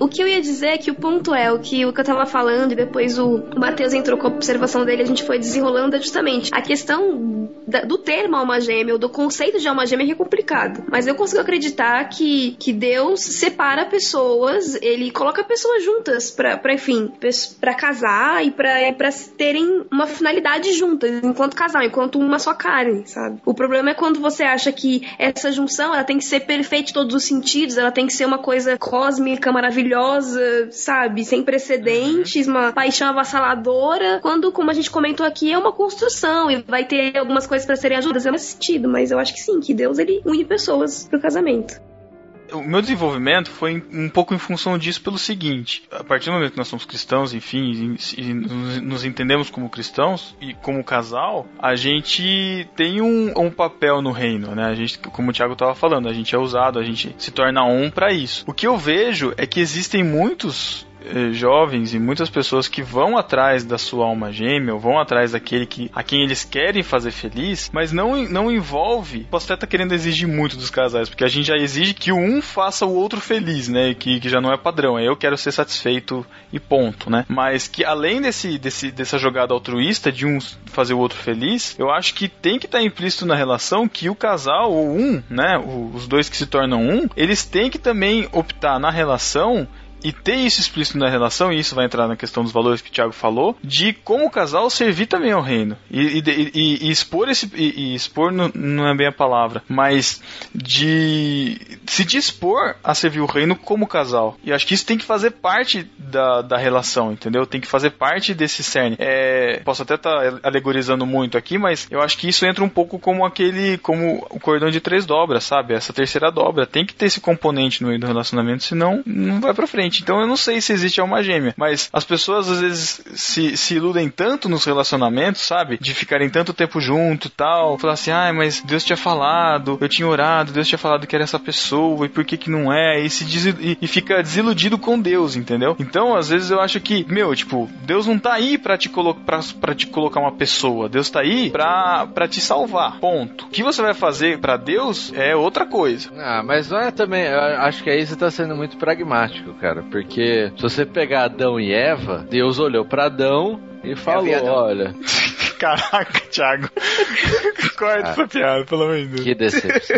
O que eu ia dizer é que o ponto é o que, o que eu tava falando e depois o Matheus entrou com a observação dele, a gente foi desenrolando é justamente a questão da, do termo alma gêmea ou do conceito de alma gêmea é complicado. Mas eu consigo acreditar que, que Deus separa pessoas, ele coloca pessoas juntas pra, pra enfim, pra casar e pra, pra terem uma finalidade juntas, enquanto casal, enquanto uma só carne, sabe? O problema é quando você acha que essa junção ela tem que ser perfeita em todos os sentidos, ela tem que ser uma coisa cósmica, maravilhosa, sabe? Sem precedentes, uhum. uma paixão avassaladora, quando, como a gente comentou aqui, é uma construção e vai ter algumas coisas para serem ajudas nesse sentido, mas eu acho que sim, que Deus ele une pessoas pro casamento o meu desenvolvimento foi um pouco em função disso pelo seguinte: a partir do momento que nós somos cristãos, enfim, e, nos entendemos como cristãos e como casal, a gente tem um, um papel no reino, né? A gente, como o Thiago estava falando, a gente é usado, a gente se torna um para isso. O que eu vejo é que existem muitos jovens e muitas pessoas que vão atrás da sua alma gêmea, ou vão atrás daquele que a quem eles querem fazer feliz, mas não, não envolve. Posso até tá querendo exigir muito dos casais, porque a gente já exige que um faça o outro feliz, né? Que, que já não é padrão. É eu quero ser satisfeito e ponto, né? Mas que além desse, desse, dessa jogada altruísta de um fazer o outro feliz, eu acho que tem que estar tá implícito na relação que o casal, ou um, né? Os dois que se tornam um, eles têm que também optar na relação e ter isso explícito na relação, e isso vai entrar na questão dos valores que o Thiago falou, de como o casal servir também ao reino. E, e, e, e expor esse. E, expor não, não, é bem a palavra, mas de se dispor a servir o reino como casal. E acho que isso tem que fazer parte da, da relação, entendeu? Tem que fazer parte desse cerne. É, posso até estar tá alegorizando muito aqui, mas eu acho que isso entra um pouco como aquele. como o cordão de três dobras, sabe? Essa terceira dobra. Tem que ter esse componente no meio do relacionamento, senão não vai pra frente. Então eu não sei se existe alma gêmea, mas as pessoas às vezes se, se iludem tanto nos relacionamentos, sabe? De ficarem tanto tempo junto tal. Falar assim, ai, ah, mas Deus tinha falado, eu tinha orado, Deus tinha falado que era essa pessoa e por que que não é? E, se e fica desiludido com Deus, entendeu? Então às vezes eu acho que, meu, tipo, Deus não tá aí pra te, colo pra, pra te colocar uma pessoa, Deus tá aí pra, pra te salvar, ponto. O que você vai fazer para Deus é outra coisa. Ah, mas não é também, eu acho que aí você tá sendo muito pragmático, cara cara, porque se você pegar Adão e Eva, Deus olhou para Adão e falou: Olha. Caraca, Thiago. Corta ah, essa piada, pelo amor de Deus. Que decepção.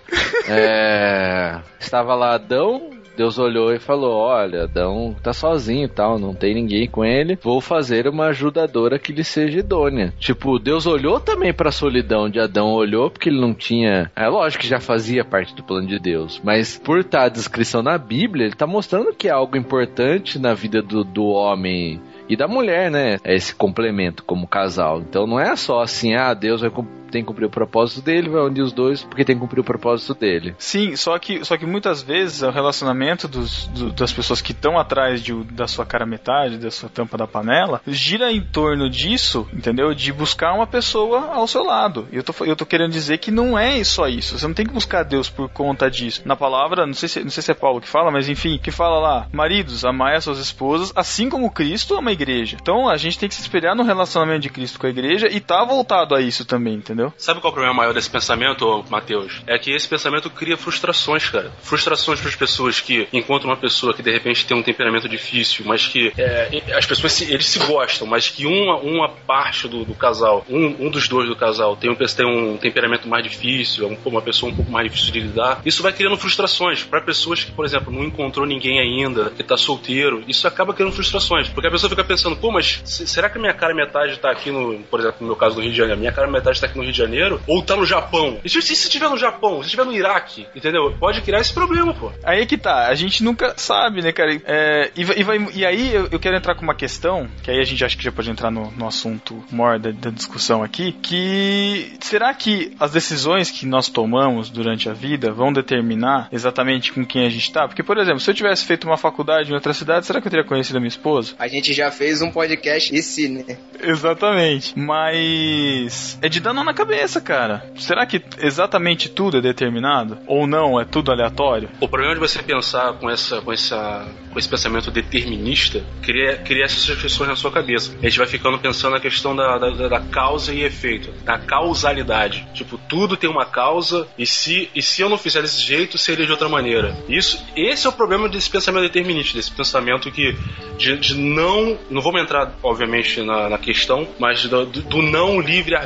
é, estava lá Adão, Deus olhou e falou: Olha, Adão tá sozinho e tal, não tem ninguém com ele. Vou fazer uma ajudadora que lhe seja idônea. Tipo, Deus olhou também pra solidão de Adão, olhou porque ele não tinha. É lógico que já fazia parte do plano de Deus, mas por estar tá a descrição na Bíblia, ele tá mostrando que é algo importante na vida do, do homem e da mulher, né? É esse complemento como casal. Então não é só assim, ah, Deus vai tem que cumprir o propósito dele, vai unir os dois porque tem que cumprir o propósito dele. Sim, só que, só que muitas vezes o relacionamento dos, do, das pessoas que estão atrás de, da sua cara metade, da sua tampa da panela, gira em torno disso, entendeu? De buscar uma pessoa ao seu lado. Eu tô, eu tô querendo dizer que não é só isso. Você não tem que buscar Deus por conta disso. Na palavra, não sei se, não sei se é Paulo que fala, mas enfim, que fala lá: maridos, amai as suas esposas, assim como Cristo ama a igreja. Então a gente tem que se espelhar no relacionamento de Cristo com a igreja e tá voltado a isso também, entendeu? Entendeu? Sabe qual é o problema maior desse pensamento, Matheus? É que esse pensamento cria frustrações, cara. Frustrações para as pessoas que encontram uma pessoa que de repente tem um temperamento difícil, mas que é, as pessoas se, eles se gostam, mas que uma, uma parte do, do casal, um, um, dos dois do casal, tem um, tem um temperamento mais difícil, uma pessoa um pouco mais difícil de lidar. Isso vai criando frustrações para pessoas que, por exemplo, não encontrou ninguém ainda, que tá solteiro. Isso acaba criando frustrações, porque a pessoa fica pensando, pô, mas será que minha cara metade tá aqui no, por exemplo, no meu caso do Rio de Janeiro, minha cara metade tá aqui no Rio Rio de Janeiro, ou tá no Japão. E se, se estiver no Japão, se estiver no Iraque, entendeu? Pode criar esse problema, pô. Aí que tá, a gente nunca sabe, né, cara? É, e, e, vai, e aí eu, eu, quero entrar com uma questão, que aí a gente acha que já pode entrar no, no assunto maior da, da discussão aqui, que será que as decisões que nós tomamos durante a vida vão determinar exatamente com quem a gente tá? Porque, por exemplo, se eu tivesse feito uma faculdade em outra cidade, será que eu teria conhecido a minha esposa? A gente já fez um podcast esse, né? Exatamente. Mas é de dano na cabeça, cara. Será que exatamente tudo é determinado? Ou não, é tudo aleatório? O problema de você pensar com, essa, com, essa, com esse pensamento determinista cria, cria essas questões na sua cabeça. A gente vai ficando pensando na questão da, da, da causa e efeito, da causalidade. Tipo, tudo tem uma causa e se, e se eu não fizer desse jeito, seria de outra maneira. Isso, esse é o problema desse pensamento determinista, desse pensamento que de, de não, não vamos entrar obviamente na, na questão, mas do, do não livre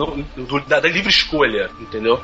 não, do, da, da livre escolha, entendeu?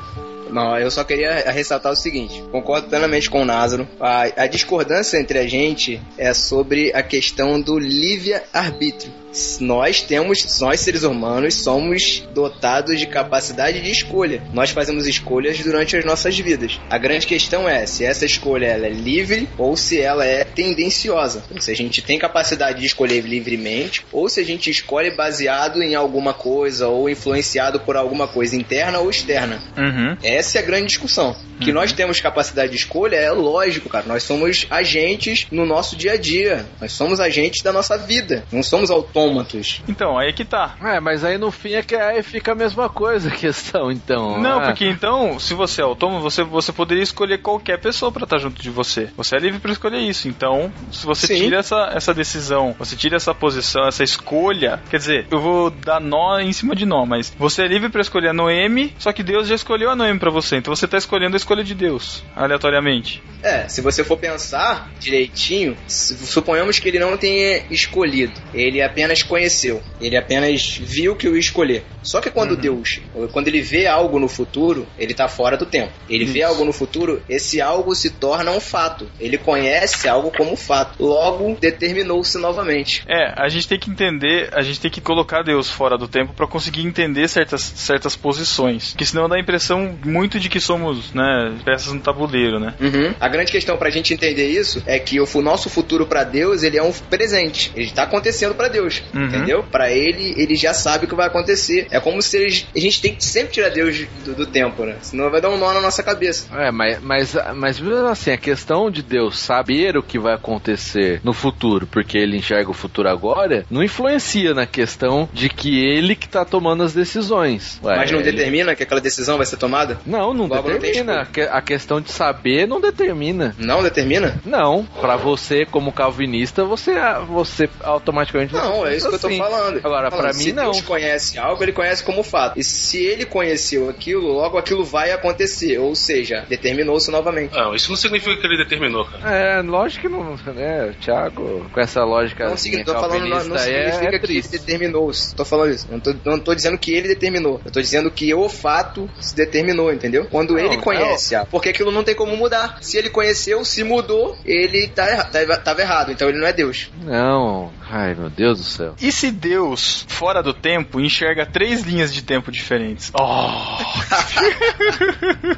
Não, eu só queria ressaltar o seguinte: concordo plenamente com o Názaro. A, a discordância entre a gente é sobre a questão do livre-arbítrio. Nós temos, nós seres humanos, somos dotados de capacidade de escolha. Nós fazemos escolhas durante as nossas vidas. A grande questão é se essa escolha ela é livre ou se ela é tendenciosa. Então, se a gente tem capacidade de escolher livremente ou se a gente escolhe baseado em alguma coisa ou influenciado por alguma coisa interna ou externa. Uhum. Essa é a grande discussão. Que nós temos capacidade de escolha é lógico, cara. Nós somos agentes no nosso dia a dia. Nós somos agentes da nossa vida. Não somos autômatos. Então, aí é que tá. É, mas aí no fim é que aí fica a mesma coisa a questão, então. Não, é. porque então, se você é autônomo, você, você poderia escolher qualquer pessoa pra estar junto de você. Você é livre pra escolher isso. Então, se você Sim. tira essa, essa decisão, você tira essa posição, essa escolha, quer dizer, eu vou dar nó em cima de nó, mas você é livre pra escolher a Noemi, só que Deus já escolheu a Noemi pra você. Então você tá escolhendo a escolha de Deus, aleatoriamente. É, se você for pensar direitinho, su- suponhamos que ele não tenha escolhido. Ele apenas conheceu. Ele apenas viu que o ia escolher. Só que quando Deus, quando ele vê algo no futuro, ele tá fora do tempo. Ele vê Isso. algo no futuro, esse algo se torna um fato. Ele conhece algo como fato. Logo, determinou-se novamente. É, a gente tem que entender, a gente tem que colocar Deus fora do tempo pra conseguir entender certas, certas posições. Porque senão dá a impressão muito de que somos, né, peças no tabuleiro, né? Uhum. A grande questão pra gente entender isso é que o nosso futuro pra Deus, ele é um presente. Ele tá acontecendo pra Deus, Uhum. entendeu? Pra ele, ele já sabe o que vai acontecer. É como se eles- a gente tem que sempre tirar Deus do, do tempo, né? Senão vai dar um nó na nossa cabeça. É, mas, mas, mas mesmo assim, a questão de Deus saber o que vai acontecer no futuro, porque ele enxerga o futuro agora, não influencia na questão de que ele que tá tomando as decisões. Ué, Mas não ele- determina que aquela decisão vai ser tomada? Não, não Logo determina. A que- a questão de saber não determina. Não determina? Não, pra você como calvinista, você você automaticamente Não, é isso que eu tô assim. falando. Agora, se mim não. Deus conhece algo, ele conhece como fato. E se ele conheceu aquilo, logo aquilo vai acontecer. Ou seja, determinou-se novamente. Não, isso não significa que ele determinou, cara. É, lógico que não, né, Thiago, com essa lógica Não, signi- tô falando, não, não é, significa é que ele triste. determinou. Tô falando isso. Não tô, não tô dizendo que ele determinou. Eu tô dizendo que o fato se determinou, entendeu? Quando Não, ele conhece, ah, porque aquilo não tem como mudar. Se ele conheceu, se mudou, ele tá, erra- tá, tava errado. Então ele não é Deus. Não, ai meu Deus do céu. E se Deus, fora do tempo, enxerga três linhas de tempo diferentes? Oh,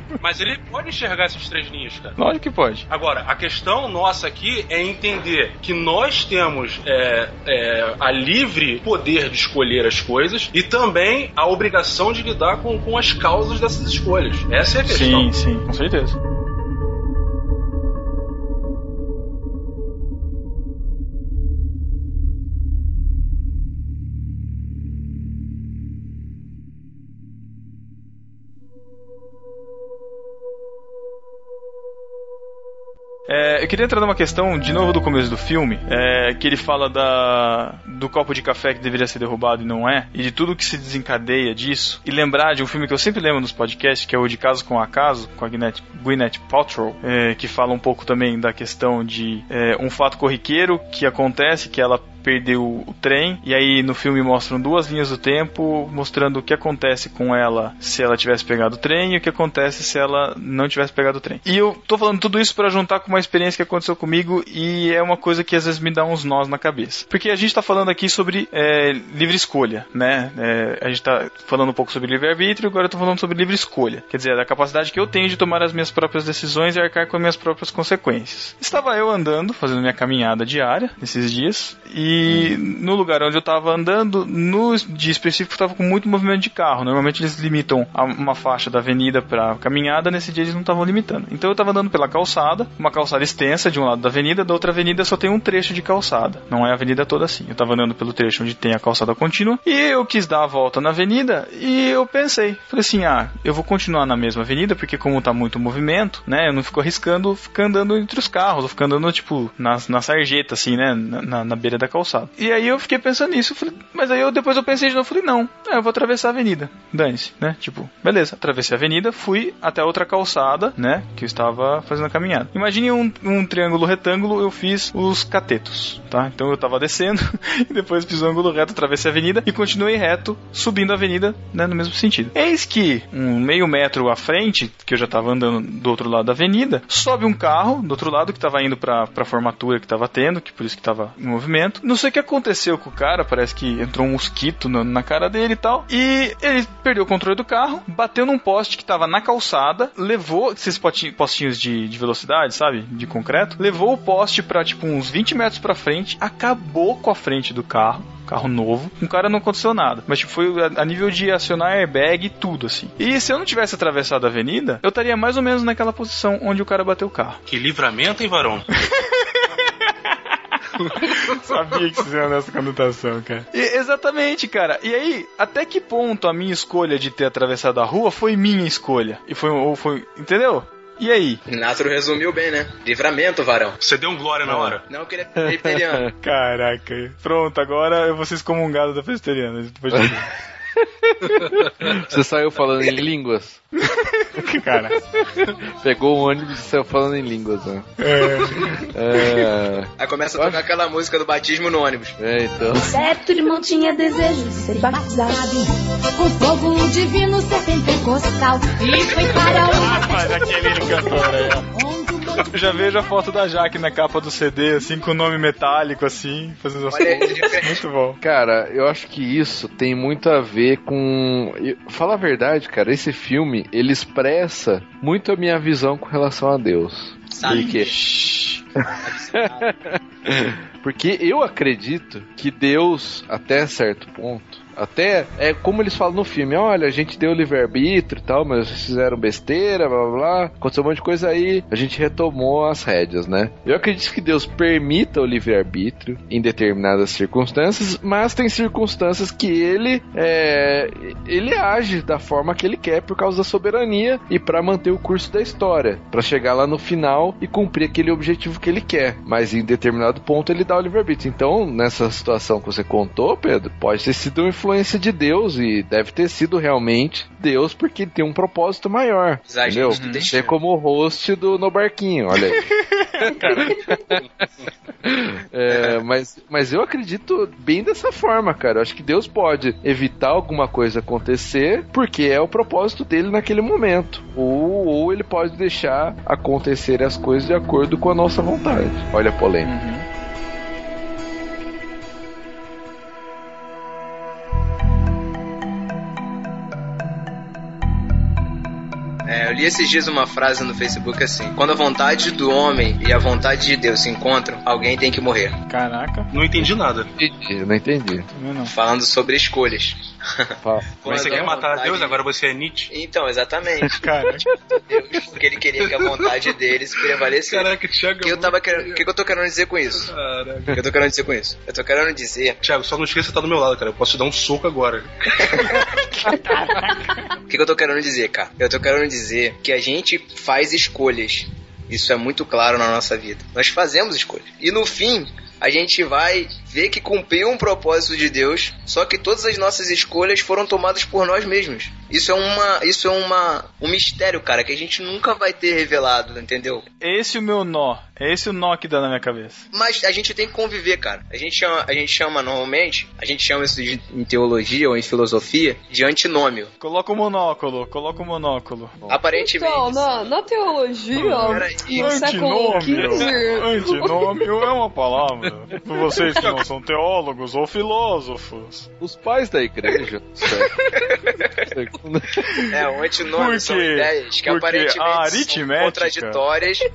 Mas ele pode enxergar essas três linhas, cara. lógico que pode. Agora, a questão nossa aqui é entender que nós temos é, é, a livre poder de escolher as coisas e também a obrigação de lidar com, com as causas dessas escolhas. Essa é a Sim, questão. sim, com certeza. Eu queria entrar numa questão, de novo, do começo do filme, é, que ele fala da, do copo de café que deveria ser derrubado e não é, e de tudo que se desencadeia disso, e lembrar de um filme que eu sempre lembro nos podcasts, que é o De Caso com Acaso, com a Gwyneth, Gwyneth Paltrow, é, que fala um pouco também da questão de é, um fato corriqueiro que acontece, que ela perdeu o trem, e aí no filme mostram duas linhas do tempo mostrando o que acontece com ela se ela tivesse pegado o trem e o que acontece se ela não tivesse pegado o trem. E eu tô falando tudo isso para juntar com uma experiência que aconteceu comigo e é uma coisa que às vezes me dá uns nós na cabeça. Porque a gente tá falando aqui sobre é, livre escolha, né? É, a gente tá falando um pouco sobre livre-arbítrio, agora eu tô falando sobre livre escolha. Quer dizer, a capacidade que eu tenho de tomar as minhas próprias decisões e arcar com as minhas próprias consequências. Estava eu andando, fazendo minha caminhada diária nesses dias, e no lugar onde eu estava andando, no dia específico, estava com muito movimento de carro. Normalmente eles limitam uma faixa da avenida para caminhada, nesse dia eles não estavam limitando. Então eu estava andando pela calçada, uma calçada extensa de um lado da avenida, da outra avenida só tem um trecho de calçada. Não é a avenida toda assim. Eu estava andando pelo trecho onde tem a calçada contínua e eu quis dar a volta na avenida e eu pensei, falei assim, ah, eu vou continuar na mesma avenida porque como tá muito movimento, né, eu não fico arriscando ficar andando entre os carros, ou ficar andando tipo na, na sarjeta assim, né, na- na beira da calçada calçada. E aí eu fiquei pensando nisso, falei, mas aí eu depois eu pensei de novo, falei, não, é, eu vou atravessar a avenida. Dane-se, né? Tipo, beleza, atravessei a avenida, fui até outra calçada, né? Que eu estava fazendo a caminhada. Imagine um, um triângulo retângulo, eu fiz os catetos, tá? Então eu tava descendo e depois fiz o um ângulo reto, atravessei a avenida e continuei reto, subindo a avenida, né? No mesmo sentido. Eis que, um meio metro à frente, que eu já tava andando do outro lado da avenida, sobe um carro do outro lado que tava indo pra, pra formatura que tava tendo, que por isso que tava em movimento. Não sei o que aconteceu com o cara, parece que entrou um mosquito na, na cara dele e tal. E ele perdeu o controle do carro, bateu num poste que tava na calçada, levou esses potinhos, postinhos de, de velocidade, sabe? De concreto, levou o poste pra tipo uns 20 metros pra frente, acabou com a frente do carro carro novo. Com o cara não aconteceu nada. Mas tipo, foi a, a, nível de acionar airbag e tudo, assim. E se eu não tivesse atravessado a avenida, eu estaria mais ou menos naquela posição onde o cara bateu o carro. Que livramento, hein, varão? Sabia que vocês iam nessa conotação, cara. E, exatamente, cara. E aí, até que ponto a minha escolha de ter atravessado a rua foi minha escolha? E foi, ou foi, entendeu? E aí? Náturo resumiu bem, né? Livramento, varão. Você deu um glória na hora. Não, que ele é vegetariano. Caraca. Pronto, agora eu vou ser excomungado da vegetariana. Você saiu falando em línguas? Cara. Pegou o ônibus e saiu falando em línguas, né? É. é... Aí começa a tocar aquela música do batismo no ônibus. É, então. Certo irmão tinha desejo de ser batizado com fogo divino ser pentecostal e foi para o... Ah, mas aquele cantor aí, ó. Eu já vejo a foto da Jaque na capa do CD, assim, com o nome metálico, assim, fazendo as coisas. Muito bom. Cara, eu acho que isso tem muito a ver com. Fala a verdade, cara, esse filme ele expressa muito a minha visão com relação a Deus. Sabe? Porque... Porque eu acredito que Deus, até certo ponto, até é como eles falam no filme: olha, a gente deu livre-arbítrio e tal, mas vocês fizeram besteira, blá blá blá. Aconteceu um monte de coisa aí, a gente retomou as rédeas, né? Eu acredito que Deus permita o livre-arbítrio em determinadas circunstâncias, mas tem circunstâncias que ele é, ele age da forma que ele quer por causa da soberania e para manter o curso da história, para chegar lá no final e cumprir aquele objetivo que ele quer. Mas em determinado ponto ele dá o livre-arbítrio. Então, nessa situação que você contou, Pedro, pode ter sido uma influência de Deus e deve ter sido realmente Deus porque tem um propósito maior. entendeu? Ser como o host do No Barquinho, olha aí. é, mas, mas eu acredito bem dessa forma, cara. Eu acho que Deus pode evitar alguma coisa acontecer porque é o propósito dele naquele momento. Ou, ou ele pode deixar acontecer as coisas de acordo com a nossa vontade. Olha a polêmica. Uhum. Li esses dias uma frase no Facebook assim: Quando a vontade do homem e a vontade de Deus se encontram, alguém tem que morrer. Caraca. Não entendi nada. Eu não entendi. Não. Falando sobre escolhas. Mas você quer matar vontade... Deus, agora você é Nietzsche? Então, exatamente. Cara. Deus, porque ele queria que a vontade deles prevalecesse. Caraca, Thiago. O que, eu tava querendo... que, que eu tô querendo dizer com isso? Caraca. O que eu tô querendo dizer com isso? Eu tô querendo dizer. Thiago, só não esqueça que tá do meu lado, cara. Eu posso te dar um soco agora. o que, que eu tô querendo dizer, cara? Eu tô querendo dizer que a gente faz escolhas. Isso é muito claro na nossa vida. Nós fazemos escolhas. E no fim, a gente vai ver que cumpriu um propósito de Deus, só que todas as nossas escolhas foram tomadas por nós mesmos. Isso é uma, isso é uma, um mistério, cara, que a gente nunca vai ter revelado, entendeu? Esse é o meu nó. É esse o nó que dá na minha cabeça. Mas a gente tem que conviver, cara. A gente chama, a gente chama normalmente, a gente chama isso de, em teologia ou em filosofia de antinômio. Coloca o monóculo, coloca o monóculo. Aparentemente. Então, na, na teologia, no século XV... Antinômio é uma palavra. Vocês que não são teólogos ou filósofos. Os pais da igreja. é, o antinômio são ideias que aparentemente são contraditórias.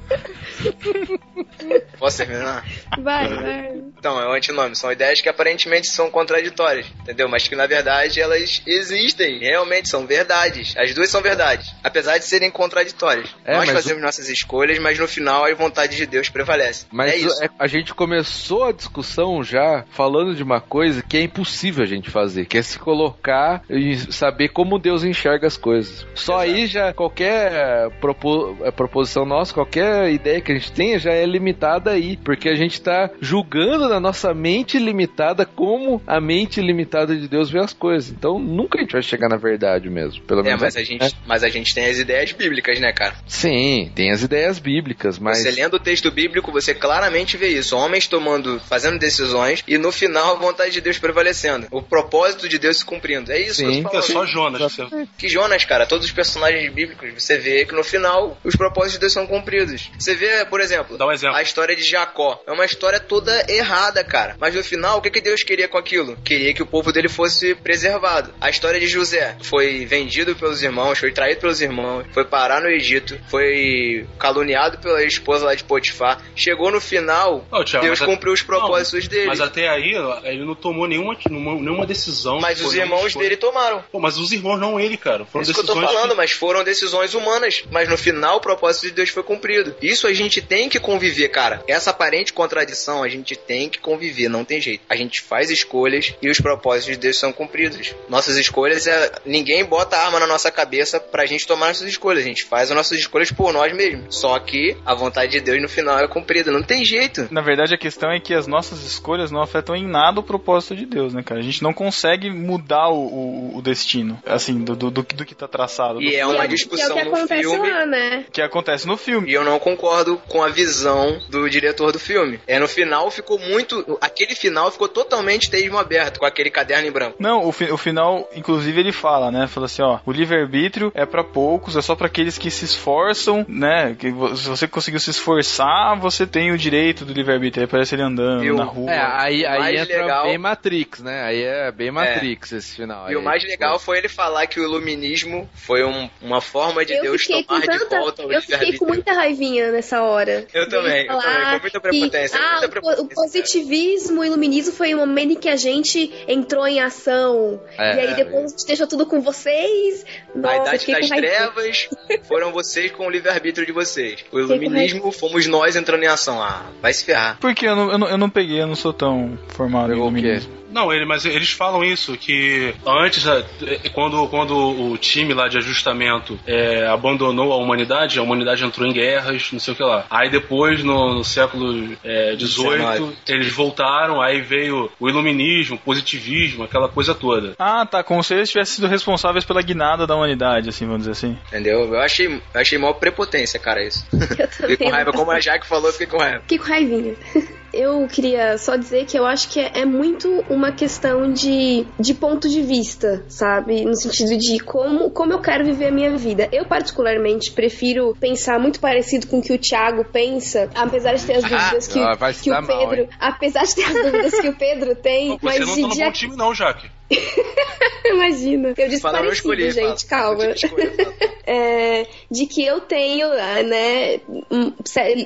Posso terminar? Vai, vai. Então, é o antinômio. São ideias que aparentemente são contraditórias, entendeu? Mas que na verdade elas existem, realmente são verdades. As duas são verdades, apesar de serem contraditórias. É, Nós fazemos o... nossas escolhas, mas no final a vontade de Deus prevalece. Mas é isso. a gente começou a discussão já falando de uma coisa que é impossível a gente fazer, que é se colocar e saber como Deus enxerga as coisas. Só Exato. aí já qualquer propo proposição nossa, qualquer ideia que a gente tenha já é limitada aí, porque a gente tá julgando na nossa mente limitada como a mente limitada de Deus vê as coisas. Então nunca a gente vai chegar na verdade mesmo. Pelo É, menos mas a, assim, gente, né? mas a gente tem as ideias bíblicas, né, cara? Sim, tem as ideias bíblicas, mas. Você lendo o texto bíblico, você claramente vê isso. Homens tomando, fazendo decisões e no final a vontade de Deus prevalecendo. O propósito de Deus se cumprindo. É isso Sim. que eu É só. Jonas. que você- Que Jonas, cara, todos os personagens bíblicos, você vê que no final os propósitos de Deus são cumpridos. Você vê, por exemplo, Dá um exemplo. a história de Jacó. É uma história toda errada, cara. Mas no final, o que, que Deus queria com aquilo? Queria que o povo dele fosse preservado. A história de José foi vendido pelos irmãos, foi traído pelos irmãos, foi parar no Egito, foi caluniado pela esposa lá de Potifar. Chegou no final, Ô, Thiago, Deus a- cumpriu os propósitos Não, dele. Mas até aí, ele não tomou nenhuma, nenhuma, decisão. Mas Foi os irmãos escolha. dele tomaram. Pô, mas os irmãos não ele, cara. Foram Isso que eu tô decisões falando, mas foram decisões humanas. Mas no final, o propósito de Deus foi cumprido. Isso a gente tem que conviver, cara. Essa aparente contradição, a gente tem que conviver, não tem jeito. A gente faz escolhas e os propósitos de Deus são cumpridos. Nossas escolhas é. Ninguém bota arma na nossa cabeça pra gente tomar nossas escolhas. A gente faz as nossas escolhas por nós mesmos. Só que a vontade de Deus no final é cumprida. Não tem jeito. Na verdade, a questão é que as nossas escolhas não afetam em nada o propósito de Deus, né, cara? A gente não consegue mudar o, o- o destino, assim, do, do, do, que- do que tá traçado. E é é uma é discussão o que no acontece filme. lá, né? Que acontece no filme. E eu não concordo com a visão do diretor do filme. É no final ficou muito. Aquele final ficou totalmente teísmo aberto, com aquele caderno em branco. Não, o, fi- o final, inclusive, ele fala, né? Fala assim, ó, o livre-arbítrio é pra poucos, é só pra aqueles que se esforçam, né? Que se você conseguiu se esforçar, você tem o direito do livre-arbítrio. Aí parece ele andando na rua. É, aí, aí entra legal- bem Matrix, né? Aí é bem Matrix esse final. E Aí, o mais legal foi ele falar que o iluminismo foi um- uma forma de eu Deus tomar de tanta. volta o Eu fiquei com muita raivinha nessa hora. Eu também, eu também, falar com muita prepotência, Que, ah, muita prepotência, o positivismo, o iluminismo foi o momento em que a gente entrou em ação. É, e aí depois a gente deixou tudo com vocês. A Nossa, eu idade das trevas foram vocês com o livre-arbítrio de vocês. O iluminismo fomos nós entrando em ação. Ah, vai se ferrar. Porque eu não, eu, não, eu não peguei, eu não sou tão formado Pegou em o quê? Não, ele, mas eles falam isso, que antes, é, quando, quando o time lá de ajustamento é, abandonou a humanidade, a humanidade entrou em guerras, não sei o que lá. Aí depois, no, no século é, 18, 19. eles voltaram, aí veio o iluminismo, o positivismo, aquela coisa toda. Ah, tá, como se eles tivessem sido responsáveis pela guinada da humanidade, assim, vamos dizer assim. Entendeu? Eu achei, eu achei maior prepotência, cara, isso. Eu Fiquei com raiva, como a Jaque falou, eu fiquei com raiva. Fiquei com raivinha. Eu queria só dizer que eu acho que é, é muito uma questão de, de ponto de vista, sabe? No sentido de como, como eu quero viver a minha vida. Eu, particularmente, prefiro pensar muito parecido com o que o Thiago pensa, apesar de ter as dúvidas que, Ah, que o mal, Pedro. hein? apesar de ter as dúvidas que o Pedro tem, Você mas não de, tá no de bom time não, Jaque. Imagina. Eu disse Fala, eu parecido, escolhi, gente, fala. calma. Fala. É, de que eu tenho, ah, né, um-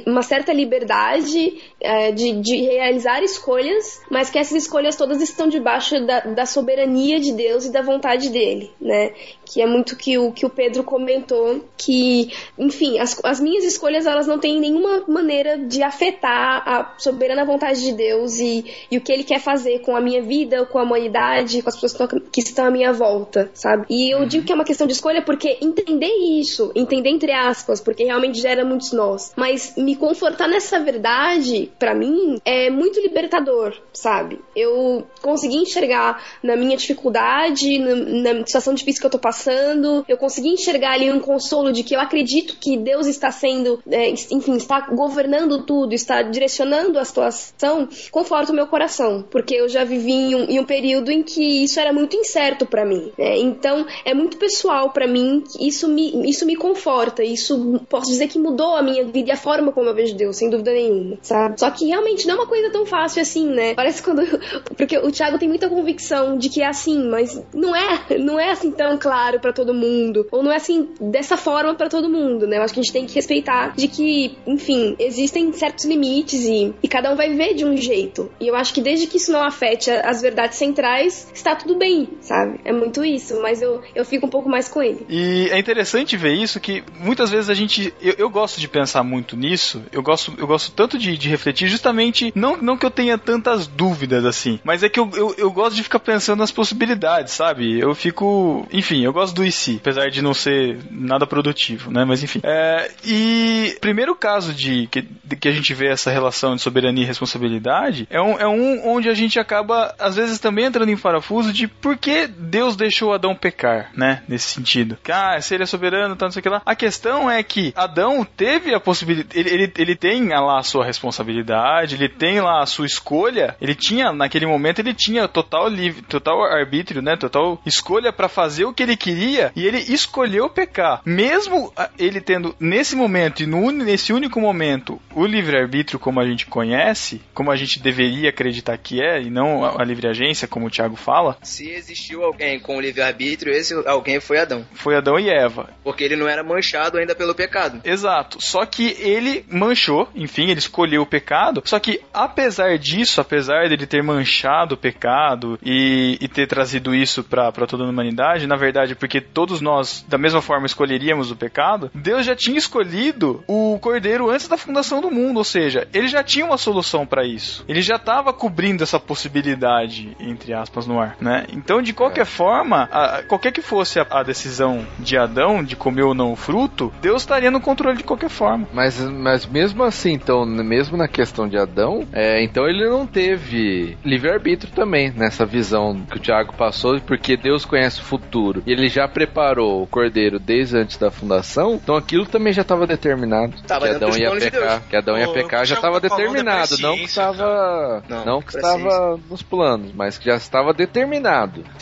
uma certa liberdade é, de, de realizar escolhas, mas que essas escolhas todas estão debaixo da, da soberania de Deus e da vontade dele, né? Que é muito que o que o Pedro comentou, que, enfim, as, as minhas escolhas elas não têm nenhuma maneira de afetar a soberana vontade de Deus e, e o que ele quer fazer com a minha vida, com a humanidade, com as pessoas que estão, à minha volta, sabe? E eu digo que é uma questão de escolha porque entender isso, entender entre aspas, porque realmente gera muitos nós, mas me confortar nessa verdade, pra mim, é muito libertador, sabe? Eu consegui enxergar na minha dificuldade, na, na situação difícil que eu tô passando, eu consegui enxergar ali um consolo de que eu acredito que Deus está sendo, é, enfim, está governando tudo, está direcionando a situação, conforta o meu coração, porque eu já vivi em um, em um período em que isso era muito incerto pra mim, né? Então, é muito pessoal pra mim, isso me, isso me conforta, isso posso dizer que mudou a minha vida e a forma como eu vejo Deus, sem dúvida nenhuma, sabe? Só que realmente não é uma coisa tão fácil assim, né? Parece quando. Porque o Thiago tem muita convicção de que é assim, mas não é, não é assim tão claro pra todo mundo, ou não é assim dessa forma pra todo mundo, né? Eu acho que a gente tem que respeitar de que, enfim, existem certos limites e, e cada um vai viver de um jeito. E eu acho que desde que isso não afete as verdades centrais, está está tudo bem, sabe? É muito isso, mas eu, eu fico um pouco mais com ele. E é interessante ver isso que muitas vezes a gente. Eu, eu gosto de pensar muito nisso. Eu gosto, eu gosto tanto de, de refletir, justamente. Não, não que eu tenha tantas dúvidas assim, mas é que eu, eu, eu gosto de ficar pensando nas possibilidades, sabe? Eu fico. Enfim, eu gosto do se, apesar de não ser nada produtivo, né? Mas enfim. É, e primeiro caso de que, de que a gente vê essa relação de soberania e responsabilidade é um, é um onde a gente acaba, às vezes, também entrando em parafuso de por que Deus deixou Adão pecar, né? Nesse sentido. Ah, se ele é soberano, tá, não sei que lá. A questão é que Adão teve a possibilidade, ele, ele, ele tem lá a sua responsabilidade, ele tem lá a sua escolha, ele tinha, naquele momento, ele tinha total livre, total arbítrio, né? Total escolha para fazer o que ele queria e ele escolheu pecar. Mesmo ah, ele tendo, nesse momento e no, nesse único momento, o livre-arbítrio como a gente conhece, como a gente deveria acreditar que é, e não a, a livre agência, como o Thiago fala. Se existiu alguém com livre-arbítrio, esse alguém foi Adão. Foi Adão e Eva. Porque ele não era manchado ainda pelo pecado. Exato. Só que ele manchou, enfim, ele escolheu o pecado. Só que, apesar disso, apesar dele ter manchado o pecado e, e ter trazido isso para toda a humanidade, na verdade, porque todos nós, da mesma forma, escolheríamos o pecado, Deus já tinha escolhido o cordeiro antes da fundação do mundo. Ou seja, ele já tinha uma solução para isso. Ele já estava cobrindo essa possibilidade, entre aspas, no ar, né? Então, de qualquer é. forma, a, qualquer que fosse a, a, decisão de Adão de comer ou não o fruto, Deus estaria no controle de qualquer forma. Mas, mas mesmo assim, então, mesmo na questão de Adão, é, então ele não teve livre-arbítrio também nessa visão que o Tiago passou, porque Deus conhece o futuro e ele já preparou o cordeiro desde antes da fundação, então aquilo também já estava determinado. Tava que Adão ia pecar, que Adão ia pecar já estava tá determinado, não que estava, não, não que estava nos planos, mas que já estava determinado.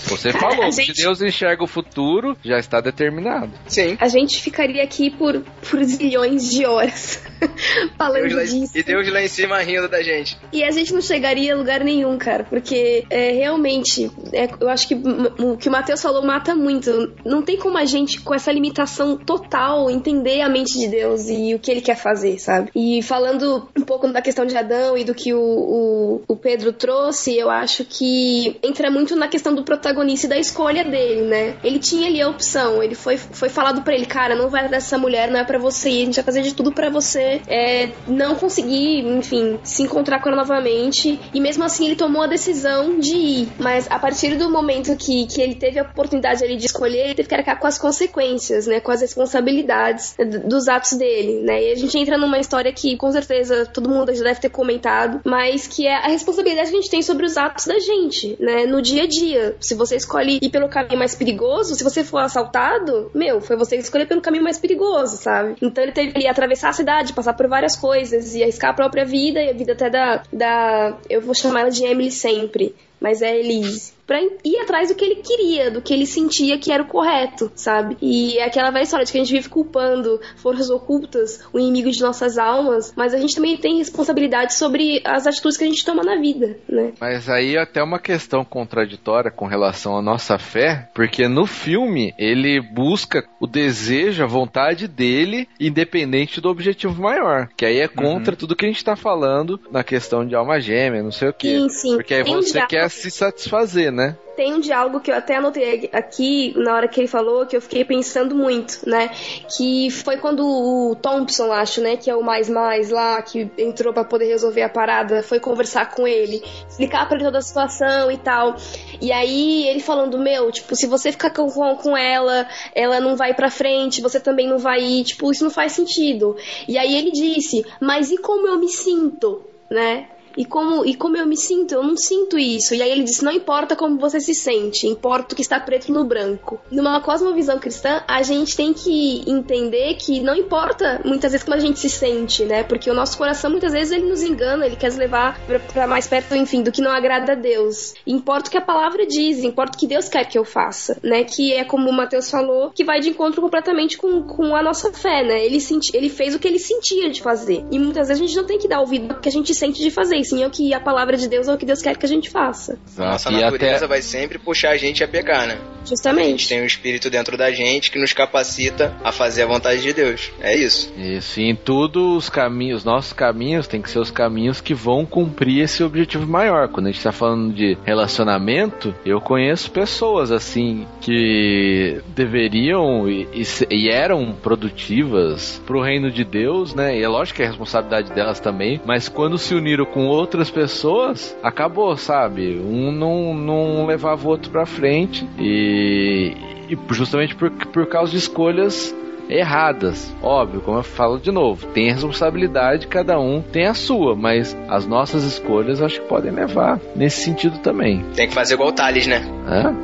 Você falou, gente... se Deus enxerga o futuro, já está determinado. Sim. A gente ficaria aqui por, por zilhões de horas falando Deus disso. Lá, e Deus lá em cima rindo da gente. E a gente não chegaria a lugar nenhum, cara, porque é, realmente, é, eu acho que o que o Matheus falou mata muito. Não tem como a gente, com essa limitação total, entender a mente de Deus e o que ele quer fazer, sabe? E falando um pouco da questão de Adão e do que o, o, o Pedro trouxe, eu acho que entra muito na questão do protagonista e da escolha dele, né? Ele tinha ali a opção, ele foi, foi falado para ele, cara, não vai dessa mulher, não é para você a gente vai fazer de tudo para você é, não conseguir, enfim, se encontrar com ela novamente. E mesmo assim ele tomou a decisão de ir. Mas a partir do momento que, que ele teve a oportunidade ali de escolher, ele teve que arcar com as consequências, né? Com as responsabilidades dos atos dele, né? E a gente entra numa história que com certeza todo mundo já deve ter comentado, mas que é a responsabilidade que a gente tem sobre os atos da gente, né? No dia a dia. Se você escolhe ir pelo caminho mais perigoso, se você for assaltado, meu, foi você que escolheu pelo caminho mais perigoso, sabe? Então ele teve que atravessar a cidade, passar por várias coisas e arriscar a própria vida e a vida até da, da. Eu vou chamar ela de Emily sempre, mas é Elise para ir atrás do que ele queria, do que ele sentia que era o correto, sabe? E é aquela velha história de que a gente vive culpando forças ocultas, o inimigo de nossas almas, mas a gente também tem responsabilidade sobre as atitudes que a gente toma na vida, né? Mas aí até uma questão contraditória com relação à nossa fé, porque no filme ele busca o desejo, a vontade dele, independente do objetivo maior, que aí é contra uhum. tudo que a gente tá falando na questão de alma gêmea, não sei o que. Sim, sim. Porque aí tem você um quer se satisfazer, né? Tem um diálogo que eu até anotei aqui na hora que ele falou, que eu fiquei pensando muito, né? Que foi quando o Thompson, acho, né? Que é o mais mais lá, que entrou para poder resolver a parada, foi conversar com ele, explicar para ele toda a situação e tal. E aí ele falando, meu, tipo, se você ficar com, com ela, ela não vai pra frente, você também não vai ir, tipo, isso não faz sentido. E aí ele disse, mas e como eu me sinto? Né? E como, e como eu me sinto? Eu não sinto isso. E aí ele disse: não importa como você se sente, importa o que está preto no branco. Numa cosmovisão cristã, a gente tem que entender que não importa muitas vezes como a gente se sente, né? Porque o nosso coração muitas vezes ele nos engana, ele quer nos levar para mais perto, enfim, do que não agrada a Deus. Importa o que a palavra diz, importa o que Deus quer que eu faça, né? Que é como o Mateus falou, que vai de encontro completamente com, com a nossa fé, né? Ele, senti, ele fez o que ele sentia de fazer. E muitas vezes a gente não tem que dar ouvido ao que a gente sente de fazer sim é o que a palavra de Deus é o que Deus quer que a gente faça. Nossa e natureza até vai sempre puxar a gente a pecar, né? A gente Justamente. tem um espírito dentro da gente que nos capacita a fazer a vontade de Deus. É isso. Isso, e em tudo os caminhos, nossos caminhos tem que ser os caminhos que vão cumprir esse objetivo maior. Quando a gente tá falando de relacionamento, eu conheço pessoas assim que deveriam e, e e eram produtivas pro reino de Deus, né? E é lógico que é responsabilidade delas também, mas quando se uniram com outras pessoas, acabou, sabe? Um não, não levava o outro pra frente e, e justamente por, por causa de escolhas erradas. Óbvio, como eu falo de novo, tem responsabilidade, cada um tem a sua, mas as nossas escolhas acho que podem levar nesse sentido também. Tem que fazer igual o Thales, né? Hã?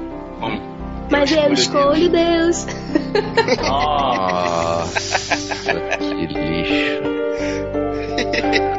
Mas eu escolho Deus. Nossa, que lixo.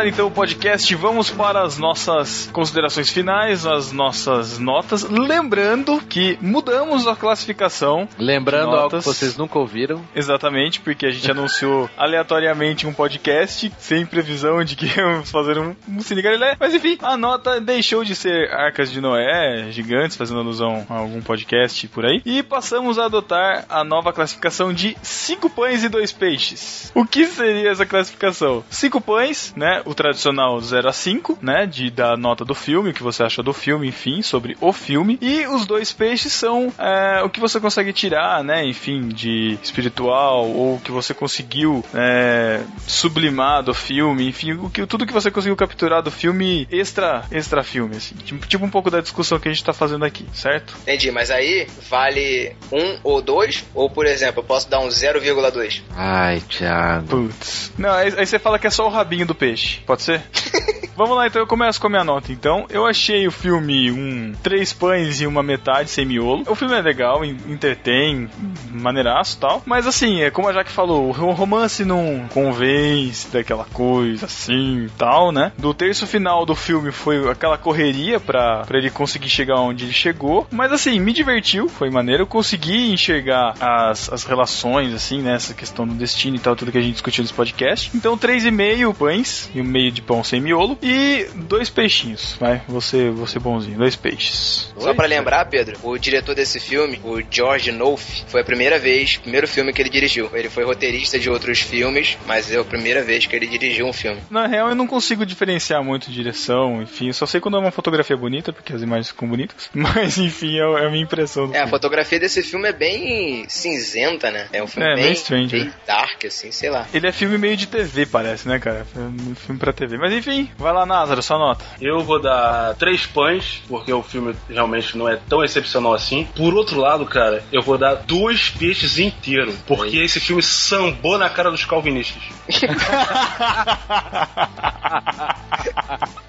finalizar então o podcast, vamos para as nossas considerações finais, as nossas notas. Lembrando que mudamos a classificação. Lembrando algo que vocês nunca ouviram. Exatamente, porque a gente anunciou aleatoriamente um podcast, sem previsão de que íamos fazer um, um Cine Galilé. Mas enfim, a nota deixou de ser Arcas de Noé, gigantes, fazendo alusão a algum podcast por aí. E passamos a adotar a nova classificação de 5 pães e 2 peixes. O que seria essa classificação? 5 pães, né? O tradicional 0 a 5, né? De da nota do filme, o que você achou do filme, enfim, sobre o filme. E os dois peixes são é, o que você consegue tirar, né? Enfim, de espiritual ou o que você conseguiu é, sublimar do filme, enfim, o que, tudo que você conseguiu capturar do filme extra, extra filme, assim. Tipo, tipo um pouco da discussão que a gente tá fazendo aqui, certo? Entendi, mas aí vale um ou dois? Ou, por exemplo, eu posso dar um 0,2? Ai, Thiago. Putz. Não, aí, aí você fala que é só o rabinho do peixe. Pode ser? Vamos lá, então eu começo com a minha nota. Então, eu achei o filme um três pães e uma metade sem miolo. O filme é legal, en- entretém, maneiraço e tal. Mas assim, é como a Jaque falou, o romance não convence daquela coisa assim e tal, né? Do terço final do filme foi aquela correria pra, pra ele conseguir chegar onde ele chegou. Mas assim, me divertiu, foi maneiro. Eu consegui enxergar as, as relações, assim, né? Questão do destino e tal, tudo que a gente discutiu nesse podcast. Então, três e meio pães e um meio de pão sem miolo. E dois peixinhos, vai. Você, você bonzinho, dois peixes. Só pra lembrar, Pedro, o diretor desse filme, o George Knopf, foi a primeira vez, primeiro filme que ele dirigiu. Ele foi roteirista de outros filmes, mas é a primeira vez que ele dirigiu um filme. Na real, eu não consigo diferenciar muito direção, enfim. Eu só sei quando é uma fotografia bonita, porque as imagens ficam bonitas. Mas, enfim, é, é a minha impressão do É, a filme. fotografia desse filme é bem cinzenta, né? É um filme É, bem, bem strange, bem né? dark, assim, sei lá. Ele é filme meio de TV, parece, né, cara? É um filme pra TV. Mas enfim, vai lá, Názaro, sua nota. Eu vou dar três pães, porque o filme realmente não é tão excepcional assim. Por outro lado, cara, eu vou dar dois peixes inteiros, porque esse filme sambou na cara dos calvinistas.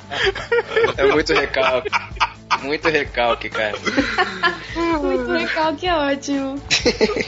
É muito recalque. Muito recalque, cara. Muito legal, que ótimo.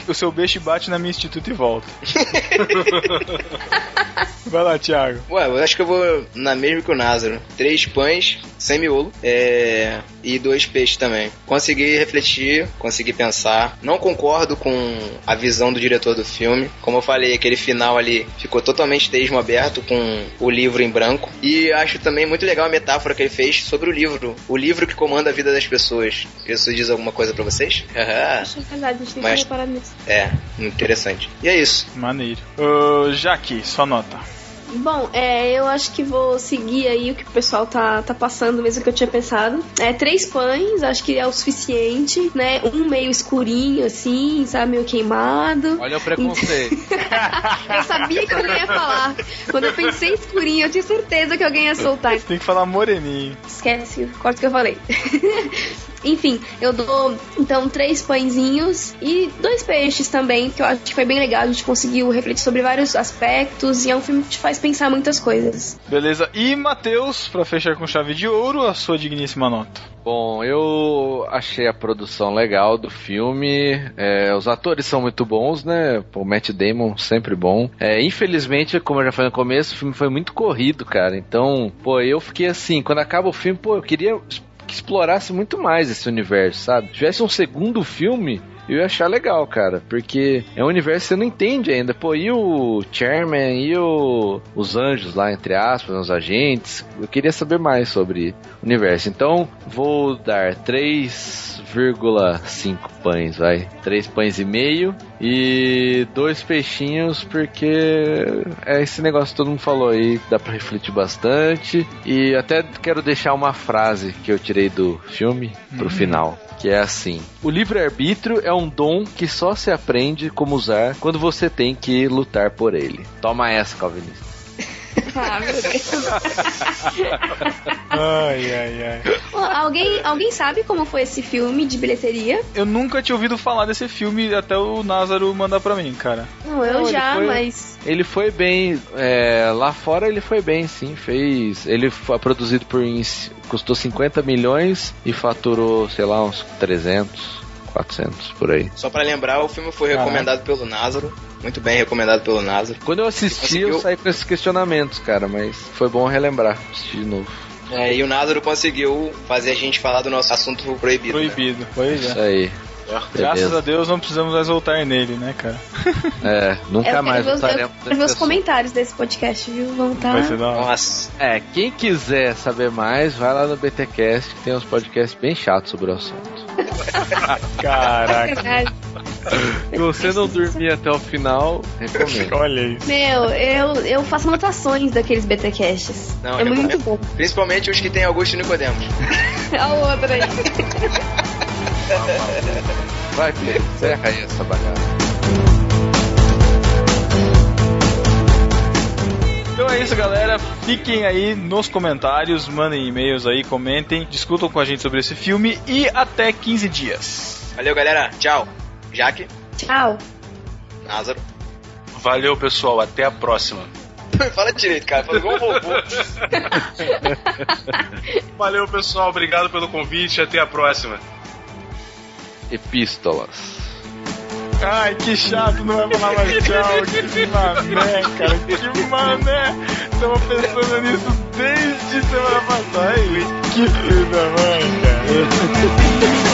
O seu beijo bate na minha instituto e volta. vai lá, Thiago. Ué, eu acho que eu vou na mesma que o Názaro. Três pães, sem miolo, é... e dois peixes também. Consegui refletir, consegui pensar. Não concordo com a visão do diretor do filme. Como eu falei, aquele final ali ficou totalmente teísmo aberto com o livro em branco. E acho também muito legal a metáfora que ele fez sobre o livro. O livro que comanda a vida das pessoas. Isso diz alguma coisa pra vocês? Que é verdade, a gente tem Mas- que reparar nisso. é, interessante. E é isso. Maneiro. Uh, Jaque, sua nota. Bom, é, eu acho que vou seguir aí o que o pessoal tá, tá passando, mesmo que eu tinha pensado. É, três pães, acho que é o suficiente, né? Um meio escurinho, assim, sabe? Meio queimado. Olha o preconceito. Eu sabia que alguém ia falar. Quando eu pensei escurinho, eu tinha certeza que alguém ia soltar. Você tem que falar moreninho. Esquece, corta o que eu falei. Enfim, eu dou então três pãezinhos e dois peixes também, que eu acho que foi bem legal. A gente conseguiu refletir sobre vários aspectos e é um filme que te faz pensar muitas coisas. Beleza. E Matheus, pra fechar com chave de ouro, a sua digníssima nota. Bom, eu achei a produção legal do filme. É, os atores são muito bons, né? O Matt Damon sempre bom. É, infelizmente, como eu já falei no começo, o filme foi muito corrido, cara. Então, pô, eu fiquei assim, quando acaba o filme, pô, eu queria que explorasse muito mais esse universo, sabe? Se tivesse um segundo filme, eu ia achar legal, cara, porque é um universo que você não entende ainda. Pô, e o Chairman e o, os anjos lá, entre aspas, os agentes? Eu queria saber mais sobre o universo. Então, vou dar 3,5 pães, vai. 3 pães e meio e dois peixinhos, porque é esse negócio que todo mundo falou aí, dá pra refletir bastante. E até quero deixar uma frase que eu tirei do filme pro final que é assim: O livre-arbítrio é um dom que só se aprende como usar quando você tem que lutar por ele. Toma essa, Calvinista. Ah, meu Deus. Ai, ai, ai. Alguém, alguém sabe como foi esse filme de bilheteria? Eu nunca tinha ouvido falar desse filme até o Názaro mandar pra mim, cara. Não, eu Não, ele já, foi- mas. Ele foi bem, é, lá fora ele foi bem, sim, fez. Ele foi produzido por. custou 50 milhões e faturou, sei lá, uns 300, 400 por aí. Só pra lembrar, o filme foi Caraca. recomendado pelo Názaro. Muito bem recomendado pelo Názaro. Quando eu assisti, eu Conseguiu? saí com esses questionamentos, cara, mas foi bom relembrar, assistir de novo. É, e o Názaro conseguiu fazer a gente falar do nosso assunto proibido. né? Proibido. Pois Isso é. aí. Graças Beleza. a Deus não precisamos mais voltar nele, né, cara? É, nunca eu mais ver, os, eu voltaremos assunto. comentários desse podcast, viu? Vão tá. Vai ser da hora. Nossa, É, quem quiser saber mais, vai lá no BTcast, que tem uns podcasts bem chatos sobre o assunto. Caraca. Se você não dormir até o final, recomendo. Olha isso. Meu, eu, eu faço anotações daqueles BTcasts. Não, é muito bom. principalmente os que tem Augusto e Nicodemos. A outra aí. Vai, Pedro, encerra aí essa bagaça. Então é isso, galera. Fiquem aí nos comentários, mandem e-mails aí, comentem, discutam com a gente sobre esse filme e até 15 dias. Valeu, galera. Tchau. Jaque, Tchau. Názaro. Valeu, pessoal. Até a próxima. Fala direito, cara. Fala igual um vovô. Valeu, pessoal. Obrigado pelo convite. Até a próxima. Epístolas. Ai, que chato, não vai falar mais tchau. Que mané, cara. Que mané. Tava pensando nisso desde semana passada. Ai, que filho da mãe, cara.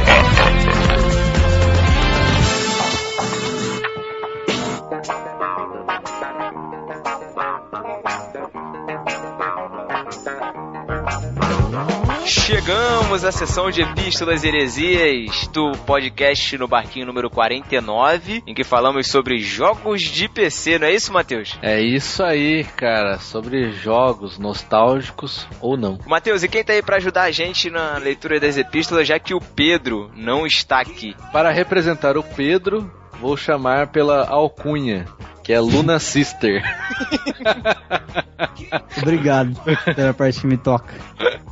Chegamos à sessão de Epístolas e Heresias do podcast no Barquinho número 49, em que falamos sobre jogos de PC, não é isso, Matheus? É isso aí, cara, sobre jogos nostálgicos ou não. Matheus, e quem tá aí pra ajudar a gente na leitura das epístolas, já que o Pedro não está aqui? Para representar o Pedro, vou chamar pela alcunha, que é Luna Sister. Obrigado pela parte que me toca.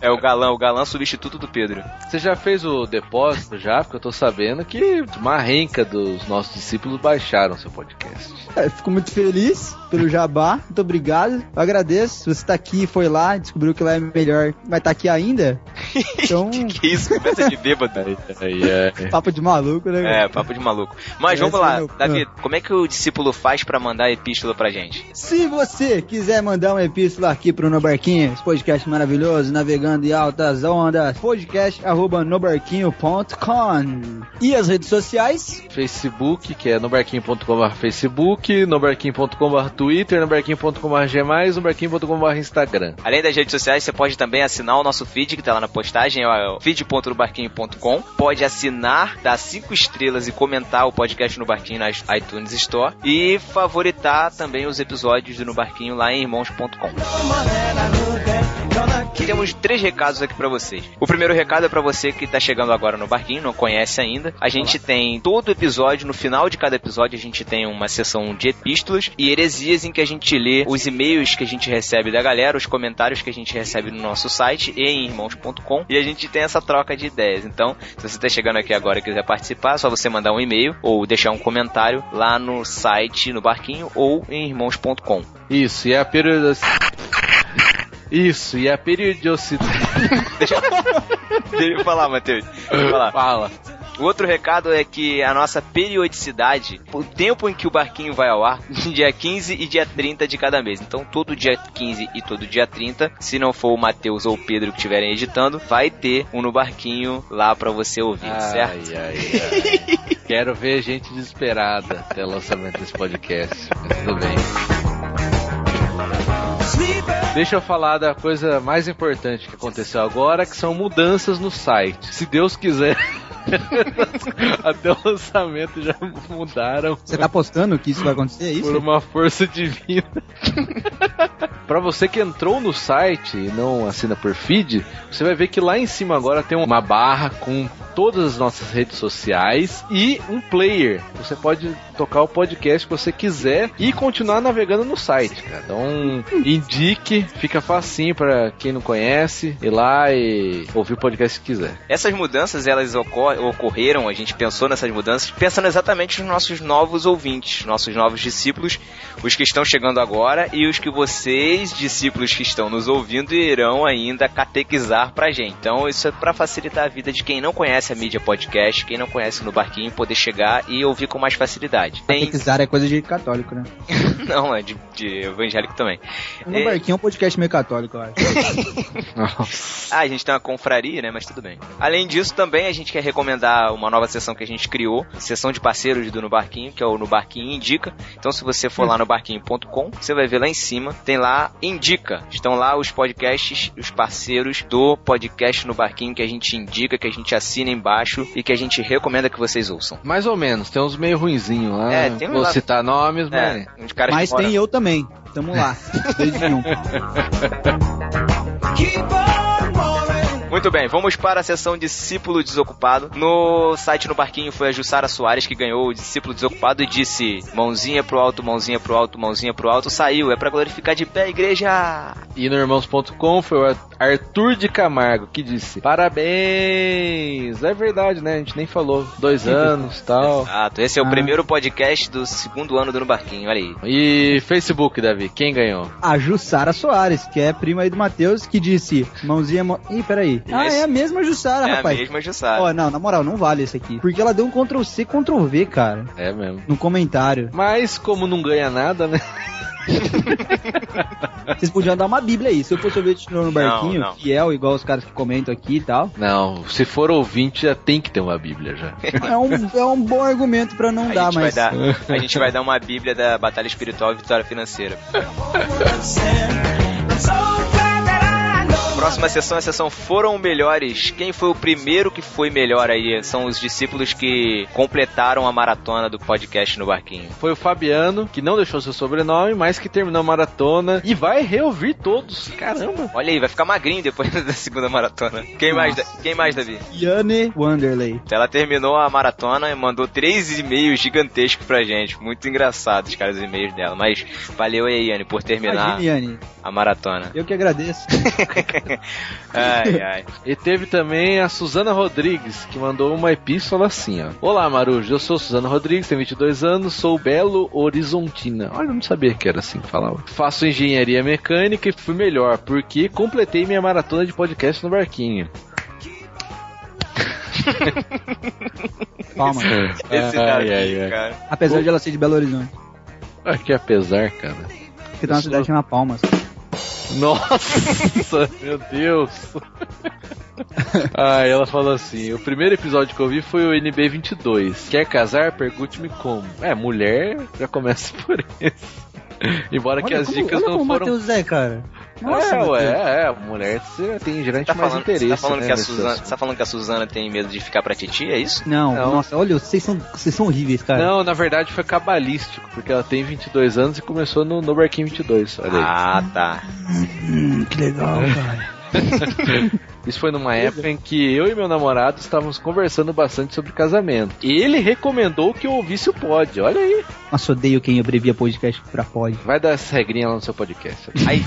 É o galã, o galã substituto do Pedro. Você já fez o depósito já? Porque eu tô sabendo que uma renca dos nossos discípulos baixaram seu podcast. É, fico muito feliz pelo jabá. Muito obrigado. Eu agradeço. Você tá aqui, foi lá, descobriu que lá é melhor, vai estar aqui ainda. Então, Que isso, conversa de bêbado. Aí é. papo de maluco, né? É, papo de maluco. Mas Esse vamos é lá, meu- Davi, como é que o discípulo faz pra mandar epístola pra gente? Se você quiser mandar uma epístola aqui pro No Barquinho, esse podcast maravilhoso, navegando em altas ondas, podcast arroba nobarquinho.com. E as redes sociais? Facebook, que é nobarquinho.com.br Facebook, nobarquinho.com.br Twitter, nobarquinho.com.br Gmais, nobarquinho.com.br Instagram. Além das redes sociais, você pode também assinar o nosso feed que tá lá na postagem, é o feed.nobarquinho.com. Pode assinar, dar cinco estrelas e comentar o podcast no Barquinho na iTunes Store. E favoritar também os episódios do No Barquinho lá em irmãos.com. Temos três recados aqui pra vocês. O primeiro recado é pra você que tá chegando agora no barquinho, não conhece ainda. A gente tem todo episódio, no final de cada episódio, a gente tem uma sessão de epístolas e heresias em que a gente lê os e-mails que a gente recebe da galera, os comentários que a gente recebe no nosso site e em irmãos.com. E a gente tem essa troca de ideias. Então, se você tá chegando aqui agora e quiser participar, é só você mandar um e-mail ou deixar um comentário lá no site, no barquinho ou em irmãos.com. Isso, e a periodicidade. Isso, e a periodicidade. Deixa eu falar, Matheus. Deixa eu falar. Fala. O outro recado é que a nossa periodicidade, o tempo em que o barquinho vai ao ar, dia 15 e dia 30 de cada mês. Então, todo dia 15 e todo dia 30, se não for o Matheus ou o Pedro que estiverem editando, vai ter um no barquinho lá pra você ouvir, certo? Ai, ai, ai. Quero ver gente desesperada até o lançamento desse podcast. Mas tudo bem. Deixa eu falar da coisa mais importante que aconteceu agora, que são mudanças no site. Se Deus quiser. Até o lançamento já mudaram. Você tá apostando que isso vai acontecer, é isso? Por uma força divina. Pra você que entrou no site e não assina por feed, você vai ver que lá em cima agora tem uma barra com todas as nossas redes sociais e um player. Você pode tocar o podcast que você quiser e continuar navegando no site, cara. Então, indique, fica facinho pra quem não conhece, ir lá e ouvir o podcast que quiser. Essas mudanças, elas ocor- ocorreram, a gente pensou nessas mudanças, pensando exatamente nos nossos novos ouvintes, nossos novos discípulos, os que estão chegando agora e os que vocês, discípulos que estão nos ouvindo, irão ainda catequizar pra gente. Então, isso é pra facilitar a vida de quem não conhece a mídia podcast, quem não conhece no barquinho, poder chegar e ouvir com mais facilidade. Tem... Catequizar é coisa de católico, né? não, é de, de evangélico também. No É. barquinho é um podcast meio católico, eu acho. Ah, a gente tem uma confraria, né? Mas tudo bem. Além disso, também a gente quer recomendar uma nova sessão que a gente criou, sessão de parceiros do No Barquinho, que é o No Barquinho Indica. Então, se você for lá no barquinho.com, você vai ver lá em cima, tem lá Indica. Estão lá os podcasts, os parceiros do podcast No Barquinho que a gente indica, que a gente assina embaixo e que a gente recomenda que vocês ouçam. Mais ou menos, tem uns meio ruinzinhos lá. É, tem um Vou lá- citar nomes, mas. É, uns caras Mas moram- tem eu também. Tamo lá. Desde um. Muito bem, vamos para a sessão Discípulo Desocupado. No site no Barquinho foi a Jussara Soares que ganhou o Discípulo Desocupado e disse: mãozinha pro alto, mãozinha pro alto, mãozinha pro alto. Saiu, é pra glorificar de pé, igreja! E no irmãos.com foi o Ar- Arthur de Camargo que disse: Parabéns! É verdade, né? A gente nem falou. Dois anos tal. Exato, esse é o Ah. primeiro podcast do segundo ano do No Barquinho, olha aí. E Facebook, Davi, quem ganhou? A Jussara Soares, que é prima aí do Matheus, que disse: mãozinha. Mão... Ih, peraí. Ah, Esse- é a mesma Jussara, é rapaz. a mesma Jussara. Ó, não, na moral, não vale esse aqui. Porque ela deu um Ctrl C, Ctrl V, cara. É mesmo. No comentário. Mas como não ganha nada, né? Vocês podiam dar uma bíblia aí. Se eu fosse ouvinte no barquinho, não. fiel, igual os caras que comentam aqui e tal. Não, se for ouvinte já tem que ter uma Bíblia já. É um, é um bom argumento pra não A dar, gente, vai mas. dar, a gente vai dar uma bíblia da batalha espiritual e vitória financeira. Próxima sessão é a sessão Foram Melhores. Quem foi o primeiro que foi melhor aí? São os discípulos que completaram a maratona do podcast no Barquinho. Foi o Fabiano, que não deixou seu sobrenome, mas que terminou a maratona e vai reouvir todos. Caramba! Olha aí, vai ficar magrinho depois da segunda maratona. Quem mais, quem mais, Davi? Yane Wanderley. Ela terminou a maratona e mandou três e-mails gigantescos pra gente. Muito engraçados, cara, os e-mails dela. Mas valeu aí, Yane, por terminar Imagine, Yane. a maratona. Eu que agradeço. Ai, ai. E teve também a Suzana Rodrigues, que mandou uma epístola assim, ó. Olá, Marujo, eu sou Suzana Rodrigues, tenho 22 anos, sou Belo Horizontina. Olha, eu não sabia que era assim que falava. Faço engenharia mecânica e fui melhor, porque completei minha maratona de podcast no barquinho. Palma. Esse Ai, Davi, ai, ai. cara. Apesar de ela ser de Belo Horizonte. Ah, que apesar, cara. Porque tem uma cidade chamada Palmas. Nossa, meu Deus. Ah, ela falou assim: o primeiro episódio que eu vi foi o NB22. Quer casar? Pergunte-me como. É, mulher já começa por isso. Embora que Olha as como- dicas não como foram. Matheus é, cara. Nossa, é, Matheus. ué, é, a mulher você tem geralmente Tá mais falando, interesse. você tá falando né, que a Suzana, você tá falando que a Suzana tem medo de ficar pra titi, é isso? Não, Não. nossa, olha, vocês são, vocês são horríveis, cara. Não, na verdade foi cabalístico, porque ela tem 22 anos e começou no, no Barquinho 22, olha aí. Ah, tá. Hum, que legal, cara. Isso foi numa época em que eu e meu namorado estávamos conversando bastante sobre casamento. E ele recomendou que eu ouvisse o pod, olha aí. Nossa, odeio quem abrevia podcast pra pod. Vai dar essa regrinha lá no seu podcast. Aí,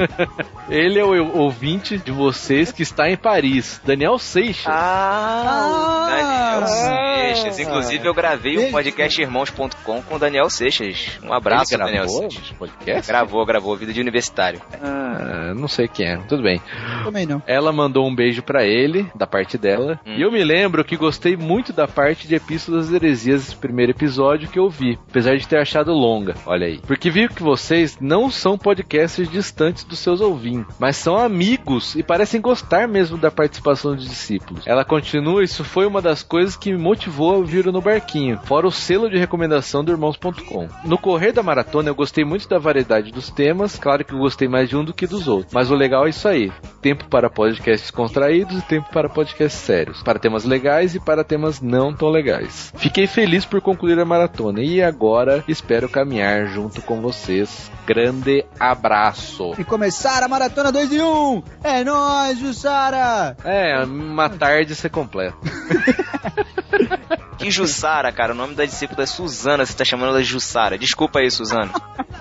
Ele é o ouvinte de vocês que está em Paris, Daniel Seixas. Ah, Daniel Ah. Seixas. Inclusive, eu gravei o Beijo. podcast irmãos.com com o Daniel Seixas. Um abraço, Ele Daniel gravou Seixas. esse podcast? Gravou, gravou. Vida de universitário. Ah, não sei quem é, tudo bem. Também não. Ela mandou um beijo pra ele, da parte dela. Hum. E eu me lembro que gostei muito da parte de Epístolas das Heresias, esse primeiro episódio que eu vi. Apesar de ter achado longa, olha aí. Porque vi que vocês não são podcasters distantes dos seus ouvintes, mas são amigos e parecem gostar mesmo da participação dos discípulos. Ela continua, isso foi uma das coisas que me motivou a ouvir o No Barquinho, fora o selo de recomendação do Irmãos.com. No correr da maratona eu gostei muito da variedade dos temas, claro que eu gostei mais de um do que dos outros, mas o legal é isso aí. Tempo para podcasts contraídos e tempo para podcasts sérios, para temas legais e para temas não tão legais. Fiquei feliz por concluir a maratona e agora espero caminhar junto com vocês. Grande abraço. E começar a maratona 2 em 1! É nóis, Jussara! É, uma tarde ser completa. Que Jussara, cara. O nome da discípula é Suzana. Você tá chamando ela de Jussara. Desculpa aí, Suzana.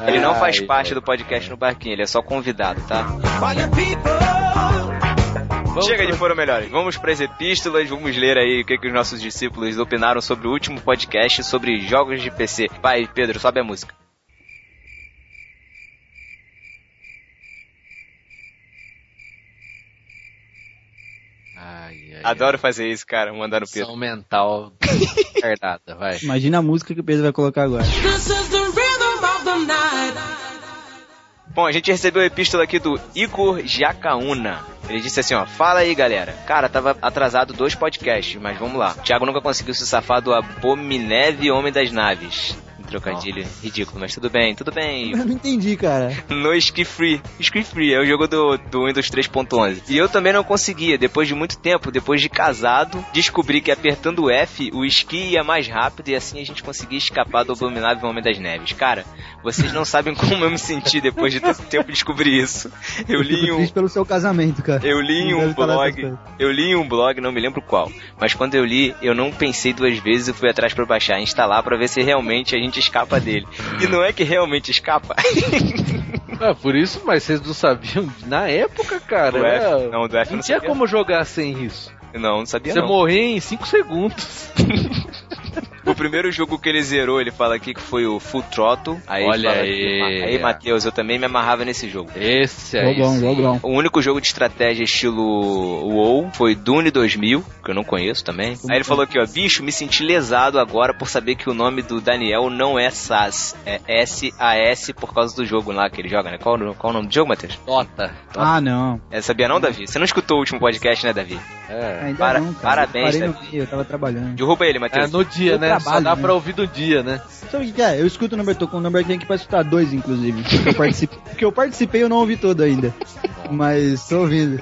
Ele não faz parte do podcast no barquinho. Ele é só convidado, tá? Vamos Chega de foram melhores. Vamos para as epístolas, vamos ler aí o que, que os nossos discípulos opinaram sobre o último podcast sobre jogos de PC. Vai, Pedro, sobe a música. Ai, ai, Adoro fazer isso, cara, mandar no. Pedro. Ação mental retardada, vai. Imagina a música que o Pedro vai colocar agora. Bom, a gente recebeu a epístola aqui do Igor Jacaúna. Ele disse assim, ó, fala aí, galera. Cara, tava atrasado dois podcasts, mas vamos lá. O Thiago nunca conseguiu se safar do Abomineve Homem das Naves. Trocadilho ridículo, mas tudo bem, tudo bem. Eu não entendi, cara. no Ski Free. Ski Free é o jogo do, do Windows 3.11. E eu também não conseguia. Depois de muito tempo, depois de casado, descobri que apertando o F, o esqui ia mais rápido e assim a gente conseguia escapar do abominável Homem das Neves. Cara, vocês não sabem como eu me senti depois de tanto tempo descobrir isso. Eu li Fico um, pelo seu casamento, cara. eu li Não um blog, eu li em um blog, não me lembro qual, mas quando eu li, eu não pensei duas vezes e fui atrás pra baixar, instalar pra ver se realmente a gente escapa dele. E não é que realmente escapa. Ah, por isso, mas vocês não sabiam na época, cara. Do F, é, não, do F não não tinha sabia. como jogar sem isso. Não, não sabia Você não. morrer em 5 segundos. O primeiro jogo que ele zerou, ele fala aqui que foi o Full Throttle. Aí Olha fala aí. que- aí, Matheus, eu também me amarrava nesse jogo. Esse aí. Jogão, sim. jogão. O único jogo de estratégia estilo WoW foi Dune 2000, que eu não conheço também. Aí ele falou aqui, ó, bicho, me senti lesado agora por saber que o nome do Daniel não é SAS, é S-A-S por causa do jogo lá que ele joga, né? Qual, o- qual o nome do jogo, Matheus? Nota. Ah, não. É, sabia não, Davi? Você não escutou o último podcast, né, Davi? É. Ainda Para- não, cara. parabéns, Eu Davi. eu tava trabalhando. Derruba ele, É Matheus. No dia, Eu né? Só trabalho, dá né? pra ouvir no dia, né? Sabe o que que é? Eu escuto o number, tô com o number aqui pra escutar dois, inclusive. Porque eu participei, porque eu participei eu não ouvi todo ainda. Mas tô ouvindo.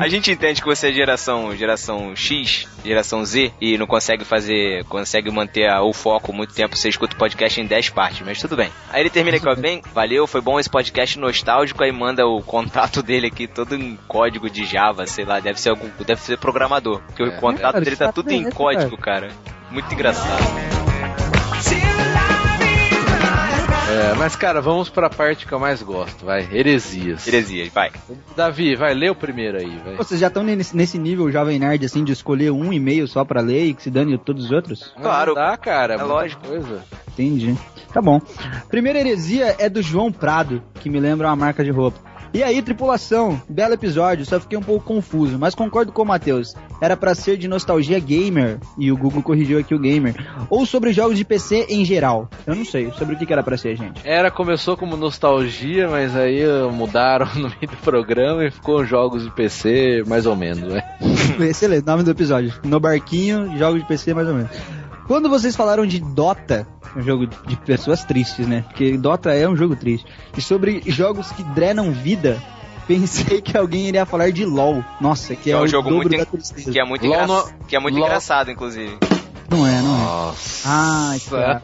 A gente entende que você é geração, geração X, geração Z, e não consegue fazer, consegue manter a- o foco muito tempo, você escuta o podcast em 10 partes, mas tudo bem. Aí ele termina aqui, ó, bem, valeu, foi bom esse podcast nostálgico, aí manda o contato dele aqui, todo em código de Java, sei lá, deve ser algum, deve ser programador, porque o É. contato Cara, dele tá tudo tá em código, cara. Muito engraçado. É, mas cara, vamos pra parte que eu mais gosto, vai. Heresias. Heresias, vai. Davi, vai, lê o primeiro aí, vai. Vocês já estão nesse, nesse nível jovem nerd, assim, de escolher um e-mail só pra ler e que se dane todos os outros? Claro. Dá, cara. É lógico. Coisa. Entendi. Tá bom. Primeira heresia é do João Prado, que me lembra uma marca de roupa. E aí, tripulação, belo episódio, só fiquei um pouco confuso, mas concordo com o Matheus. Era pra ser de nostalgia gamer, e o Google corrigiu aqui o gamer, ou sobre jogos de PC em geral. Eu não sei, sobre o que que era pra ser, gente. Era, começou como nostalgia, mas aí mudaram no meio do programa e ficou jogos de PC, mais ou menos, né? Excelente, nome do episódio. No barquinho, jogos de PC mais ou menos. Quando vocês falaram de Dota, um jogo de pessoas tristes, né? Porque Dota é um jogo triste. E sobre jogos que drenam vida, pensei que alguém iria falar de LOL. Nossa, que é, É um o jogo dobro muito, da tristeza. que é muito, LOL engra- no- que é muito LOL- engraçado, inclusive. Não é, não é. Nossa. Ai, cara.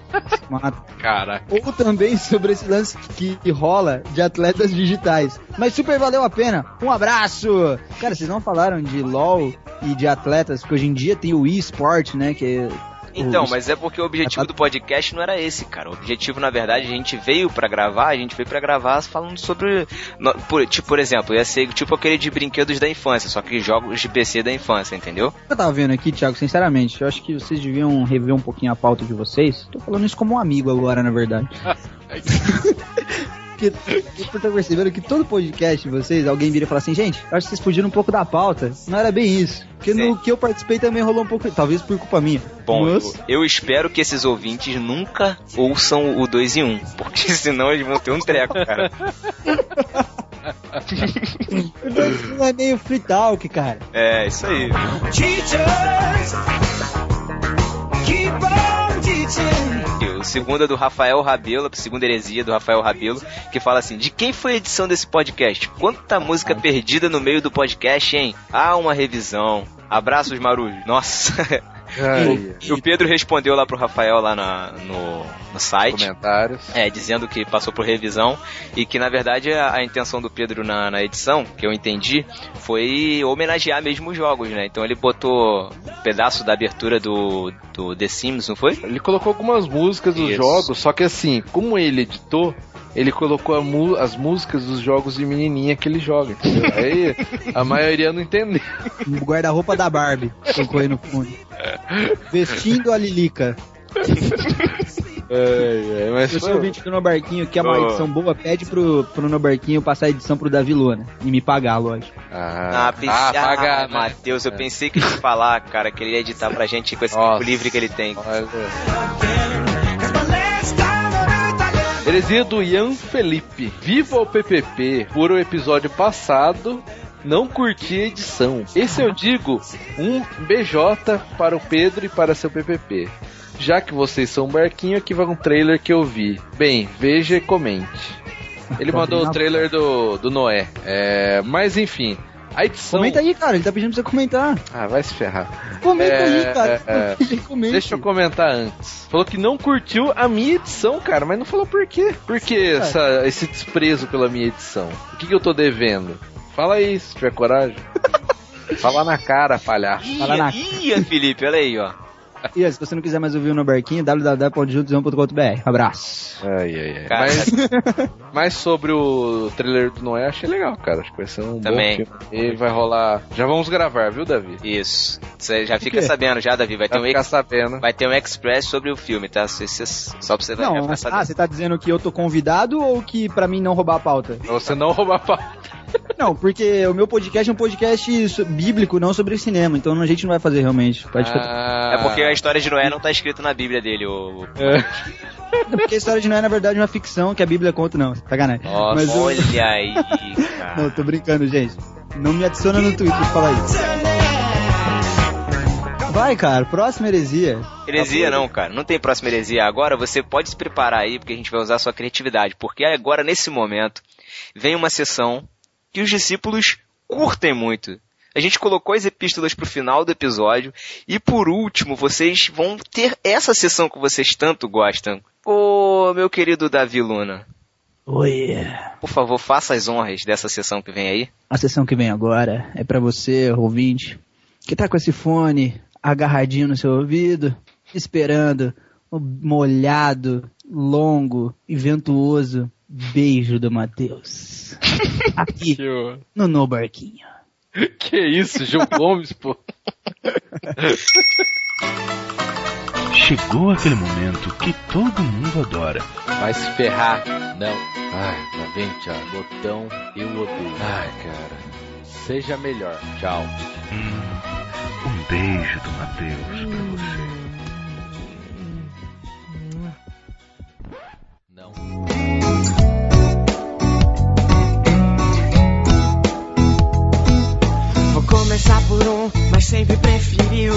Mata. Cara. Ou também sobre esse lance que, que rola de atletas digitais. Mas super valeu a pena. Um abraço! Cara, vocês não falaram de LOL e de atletas, porque hoje em dia tem o eSport, né? Que é Então, mas é porque o objetivo do podcast não era esse, cara. O objetivo, na verdade, a gente veio pra gravar, a gente veio pra gravar falando sobre. por, tipo, por exemplo, ia ser tipo aquele de brinquedos da infância, só que jogos de PC da infância, entendeu? Eu tava vendo aqui, Thiago, sinceramente, eu acho que vocês deviam rever um pouquinho a pauta de vocês. Tô falando isso como um amigo agora, na verdade. Porque eu tô percebendo que todo podcast de vocês, alguém vira e fala assim, gente, acho que vocês fugiram um pouco da pauta. Não era bem isso. Porque no que eu participei também rolou um pouco, talvez por culpa minha. Bom, Mas- eu, eu espero que esses ouvintes nunca ouçam o 2 em 1, um, porque senão eles vão ter um treco, cara. O dois não é meio free talk, cara. É, isso aí. E o segundo é do Rafael Rabelo, a segunda heresia do Rafael Rabelo, que fala assim: De quem foi a edição desse podcast? Quanta música perdida no meio do podcast, hein? Ah, uma revisão. Abraços, Marujos. Nossa. Ai, E o Pedro respondeu lá pro Rafael lá na- no, no site. Comentários. É, dizendo que passou por revisão e que na verdade a, a intenção do Pedro na, na edição, que eu entendi, foi homenagear mesmo os jogos, né? Então ele botou um pedaço da abertura do, do The Sims, não foi? Ele colocou algumas músicas dos Isso. jogos, só que assim, como ele editou, ele colocou a mu- as músicas dos jogos de menininha que ele joga, entendeu? Aí a maioria não entendeu. O guarda-roupa da Barbie. Colocou aí no fundo. Vestindo a Lilica. É, é, mas Se você foi- ouvinte do No Barquinho que é uma Oh. edição boa, pede pro, pro No Barquinho passar a edição pro Davi Luna. E me pagar, lógico. Ah, Ah, pensei, ah, ah, pagar, né? Matheus, eu pensei que ele ia falar, cara, que ele ia editar pra gente com esse Nossa. tempo livre que ele tem. Heresia do Ian Felipe. Viva o PPP por o episódio passado. Não curti a edição. Esse eu digo um BJ para o Pedro e para seu PPP. Já que vocês são um barquinho, aqui vai um trailer que eu vi. Bem, veja e comente. Ele mandou o trailer do, do Noé. É, mas enfim, a edição. Comenta aí, cara. Ele tá pedindo pra você comentar. Ah, vai se ferrar. Comenta É, aí, cara. é, Comente. Deixa eu comentar antes. Falou que não curtiu a minha edição, cara, mas não falou por quê. Por que essa- esse desprezo pela minha edição? O que, que eu tô devendo? Fala aí, se tiver coragem. Fala na cara, palhaço. Fala na- ih, Felipe, olha aí, ó. E se você não quiser mais ouvir o No Barquinho, www.juntos.com.br. Abraço. Ai, ai, ai. Cara, Mas, mas sobre o trailer do Noé, achei legal, cara. Acho que vai ser um Também. bom filme. E vai rolar. Já vamos gravar, viu, Davi? Isso. Você já fica sabendo já, Davi. Vai ter, Vai um ex- sabendo. vai ter um express sobre o filme, tá? Cê- cê- só pra você Não, mas, ah, você tá dizendo que eu tô convidado ou que pra mim não roubar a pauta? Pra você não roubar pauta. Não, porque o meu podcast é um podcast bíblico, não sobre cinema, então a gente não vai fazer realmente. Ficar... Ah, É porque a história de Noé não tá escrita na Bíblia dele, o. Porque a história de Noé, na verdade, é uma ficção que a Bíblia conta, não. Sacanagem. Nossa, Mas eu- Olha aí, cara. Não, tô brincando, gente. Não me adiciona no Twitter pra falar isso. Vai, cara, próxima heresia. Heresia não, cara. Não tem próxima heresia. Agora você pode se preparar aí, porque a gente vai usar a sua criatividade. Porque agora, nesse momento, vem uma sessão que os discípulos curtem muito. A gente colocou as epístolas pro final do episódio. E por último, vocês vão ter essa sessão que vocês tanto gostam. Ô, meu querido Davi Luna. Oi. Por favor, faça as honras dessa sessão que vem aí. A sessão que vem agora é pra você, ouvinte, que tá com esse fone agarradinho no seu ouvido, esperando o molhado, longo e ventuoso beijo do Matheus. Aqui no No Barquinho. que isso, Gil Gomes, pô. Chegou aquele momento que todo mundo adora. Vai se ferrar. Não. Ai, lá vem, Thiago. Botão, eu odeio. Ai, cara. Seja melhor. Tchau. Hum, um beijo do Matheus pra você.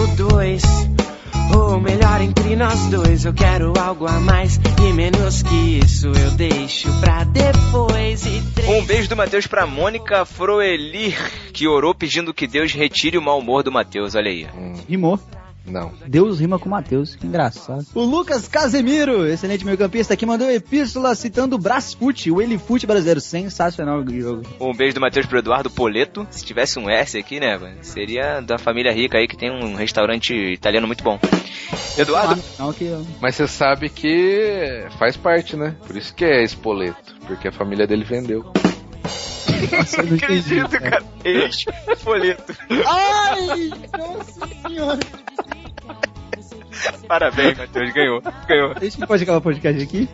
Preferi o dois. Ou melhor, entre nós dois, eu quero algo a mais. E menos que isso eu deixo pra depois. E três. Um beijo do Matheus pra Mônica Froelir, que orou pedindo que Deus retire o mau humor do Matheus. Olha aí. Rimou. Não. Deus rima com Matheus, que engraçado. O Lucas Casemiro, excelente meio campista, que mandou epístola citando o Brasfoot, o Elifute brasileiro. Sensacional o jogo. Um beijo do Matheus pro Eduardo Poleto. Se tivesse um S aqui, né, mano, seria da família rica aí que tem um restaurante italiano muito bom. Eduardo, Não, que Mas você sabe que faz parte, né? Por isso que é Espoleto. Porque a família dele vendeu. Nossa, eu não entendi, acredito, cara. cara. Ex-Poleto. Ai, nossa senhora. Parabéns, Matheus, ganhou. Ganhou. A gente pode acabar o podcast aqui?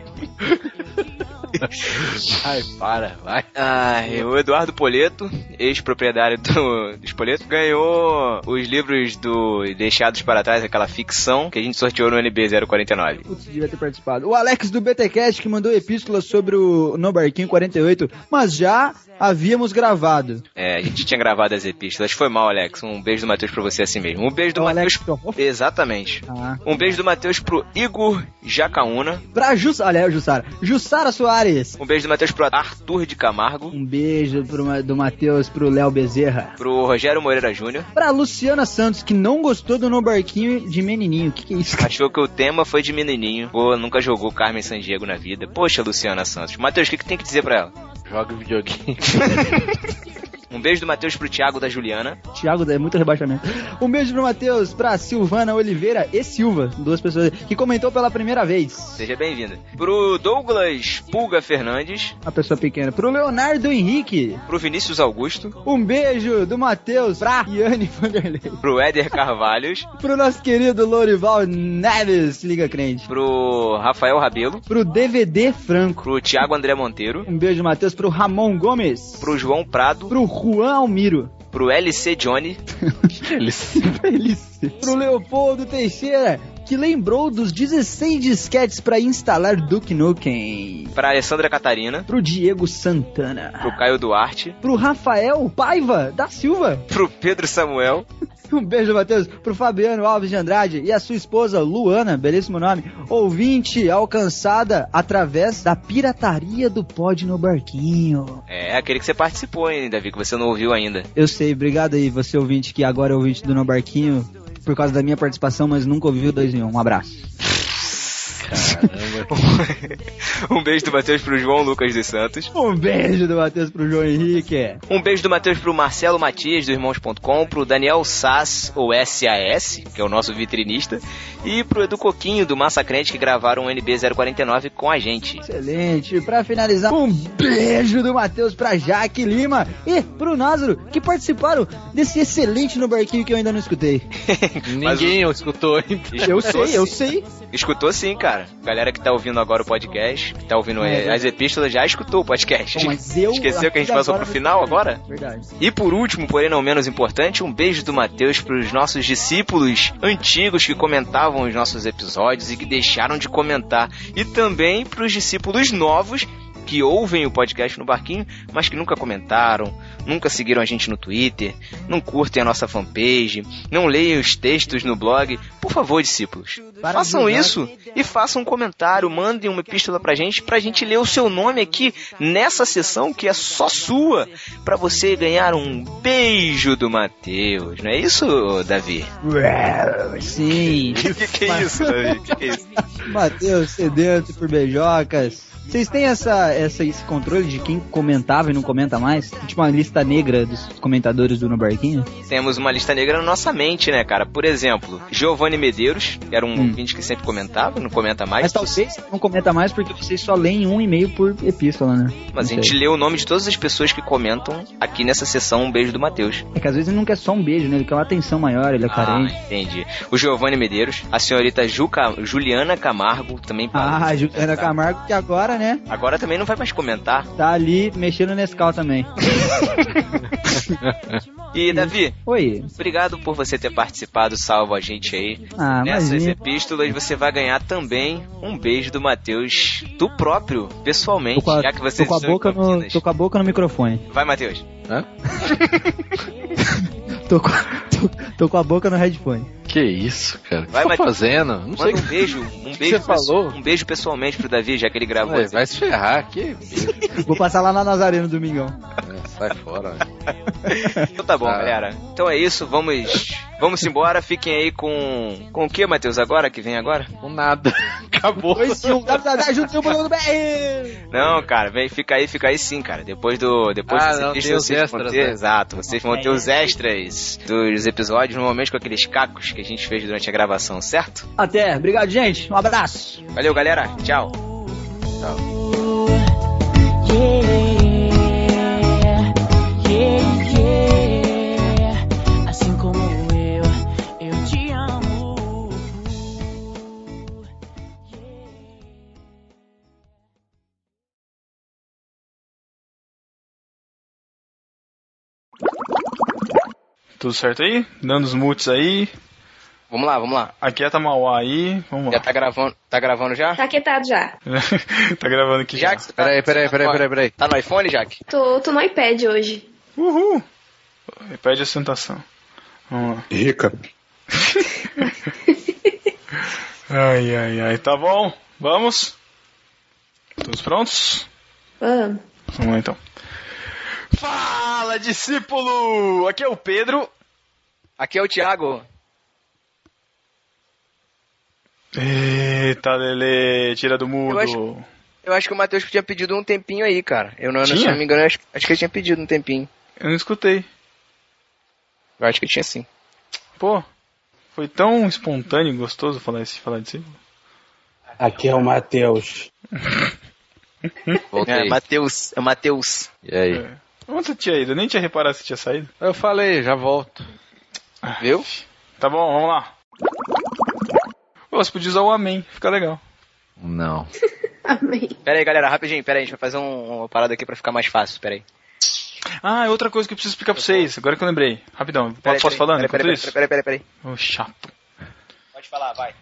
Ai, para, vai. Ah, o Eduardo Poleto, ex-proprietário do, do Spoleto, ganhou os livros do Deixados para Trás, aquela ficção que a gente sorteou no NB 049. Putz, devia ter participado. O Alex do BTcast que mandou epístola sobre o No Barquinho 48, mas já havíamos gravado. É, a gente tinha gravado as epístolas. Foi mal, Alex. Um beijo do Matheus pra você assim mesmo. Um beijo do O Matheus. Exatamente. Ah. Um beijo do Matheus pro Igor Jacaúna. Pra Jussara, olha, é o Jussara. Jussara Soares. Um beijo do Matheus pro Arthur de Camargo. Um beijo pro, do Matheus pro Léo Bezerra. Pro Rogério Moreira Júnior. Pra Luciana Santos, que não gostou do No Barquinho de Menininho. O que, que é isso? Achou que o tema foi de menininho. Pô, nunca jogou Carmen Sandiego na vida. Poxa, Luciana Santos. Matheus, o que, que tem que dizer pra ela? Joga videogame. Um beijo do Matheus pro Thiago da Juliana. Thiago, é muito rebaixamento. Um beijo pro Matheus, pra Silvana Oliveira e Silva, duas pessoas que comentou pela primeira vez. Seja bem-vinda. Pro Douglas Pulga Fernandes. Uma pessoa pequena. Pro Leonardo Henrique. Pro Vinícius Augusto. Um beijo do Matheus pra Yane Vanderlei. Pro Éder Carvalhos. Pro nosso querido Lorival Neves, Liga Crente. Pro Rafael Rabelo. Pro DVD Franco. Pro Thiago André Monteiro. Um beijo, Matheus, pro Ramon Gomes. Pro João Prado. Pro Juan Almiro. Pro LC Johnny. Felice. Pro Leopoldo Teixeira, que lembrou dos 16 disquetes pra instalar Duke Nukem. Pra Alessandra Catarina. Pro Diego Santana. Pro Caio Duarte. Pro Rafael Paiva da Silva. Pro Pedro Samuel. Um beijo, Matheus, pro Fabiano Alves de Andrade e a sua esposa Luana, belíssimo nome, ouvinte alcançada através da pirataria do pod no barquinho. É, aquele que você participou, hein, Davi, que você não ouviu ainda. Eu sei, obrigado aí, você ouvinte que agora é ouvinte do No Barquinho, por causa da minha participação, mas nunca ouviu o 2 em 1. Um abraço. um beijo do Matheus pro João Lucas dos Santos. Um beijo do Matheus pro João Henrique. Um beijo do Matheus pro Marcelo Matias, do Irmãos.com, pro Daniel Sass, ou SAS, que é o nosso vitrinista, e pro Edu Coquinho, do Massa Crente, que gravaram o NB 049 com a gente. Excelente. Pra finalizar, um beijo do Matheus pra Jaque Lima e pro Názaro, que participaram desse excelente No Barquinho que eu ainda não escutei. Ninguém o... escutou ainda. Eu sei, eu sei. Escutou sim, cara. Galera que tá ouvindo agora o podcast, que tá ouvindo É, as epístolas, já escutou o podcast. Mas eu Esqueceu que a gente passou pro final agora? Verdade. E por último, porém não menos importante, um beijo do Matheus pros nossos discípulos antigos que comentavam os nossos episódios e que deixaram de comentar. E também pros discípulos novos que ouvem o podcast no barquinho, mas que nunca comentaram, nunca seguiram a gente no Twitter, não curtem a nossa fanpage, não leem os textos no blog. Por favor, discípulos, Para façam de julgar. isso e façam um comentário, mandem uma epístola pra gente, pra gente ler o seu nome aqui nessa sessão que é só sua, pra você ganhar um beijo do Matheus. Não é isso, Davi? Sim. que, que é isso, Davi? Que que é isso? Matheus sedento por beijocas. Vocês têm essa, essa, esse controle de quem comentava e não comenta mais? Tipo uma lista negra dos comentadores do No Barquinho? Temos uma lista negra na nossa mente, né, cara? Por exemplo, Giovanni Medeiros, que era um Hum. ouvinte que sempre comentava, não comenta mais. Mas talvez não comenta mais porque vocês só leem um e-mail por epístola, né? Mas a Não gente sei. lê o nome de todas as pessoas que comentam aqui nessa sessão Um Beijo do Matheus. É que às vezes ele não quer só um beijo, né? Ele quer uma atenção maior, ele é Ah, carente. entendi. O Giovanni Medeiros, a senhorita Juca, Juliana Camargo, também Ah, Juliana. Camargo, que agora, né? Agora também não vai mais comentar. Tá ali mexendo no Nescau também. E, Davi, Oi. obrigado por você ter participado, salvo a gente aí. Ah, Nessas imagina. epístolas você vai ganhar também um beijo do Matheus, do próprio, pessoalmente, Tô com a, já que você tô com a boca no, tô com a boca no microfone. Vai, Matheus. Hã? Tô com, tô, tô com a boca no headphone. Que isso, cara? O que Vai, você tá Matheus. fazendo? Não sei um beijo, um que beijo, você falou. um beijo pessoalmente pro Davi, já que ele gravou. Vai, vai se ferrar, que Vou passar lá na Nazaré no domingão. É, sai fora. velho. Então tá bom, Tá. galera. Então é isso, vamos vamos embora. Fiquem aí com. Com o que, Matheus, agora? Que vem agora? Com nada. Acabou. Não, cara, vem, fica aí, fica aí sim, cara. Depois do. Depois Ah, não, os vocês vão extras, ter. né? Exato, vocês vão ter os extras dos episódios, normalmente com aqueles cacos que a gente fez durante a gravação, certo? Até, obrigado, gente. Um abraço. Valeu, galera. Tchau. Yeah, yeah. Assim como eu, eu te amo. Tudo certo aí? Dando os mutes aí. Vamos lá, vamos lá. Aquieta Mauá aí. Vamos Já lá. tá gravando, tá gravando já? Tá quietado já. tá gravando aqui já. Jack, você tá- Peraí, peraí, peraí, peraí, peraí. Tá no iPhone, Jack? Tô, tô no iPad hoje. Uhul. Pede a sentação. Vamos lá. Rica. Ai, ai, ai. Tá bom. Vamos? Todos prontos? Vamos. Vamos lá então. Fala, discípulo! Aqui é o Pedro. Aqui é o Thiago. Eita, Lele, tira do mudo. Eu acho- Eu acho que o Matheus tinha pedido um tempinho aí, cara. Eu não, se não me engano, eu acho, acho que ele tinha pedido um tempinho. Eu não escutei. Eu acho que tinha sim. Pô, foi tão espontâneo e gostoso falar, esse, falar disso. Aqui é o Matheus. Voltei. É, Matheus. É Matheus. E aí? É. Onde você tinha ido? Eu nem tinha reparado se tinha saído. Eu falei, já volto. Viu? Tá bom, vamos lá. Pô, você podia usar o amém, fica legal. Não. Amém. Pera aí, galera, rapidinho, pera aí. A gente vai fazer um- uma parada aqui pra ficar mais fácil, pera aí. Ah, é outra coisa que eu preciso explicar pra vocês, agora que eu lembrei. Rapidão, Pera aí, posso pera aí, falando pera pera? Pera aí, pera aí, pera aí. Ô, chato. Pode falar, vai.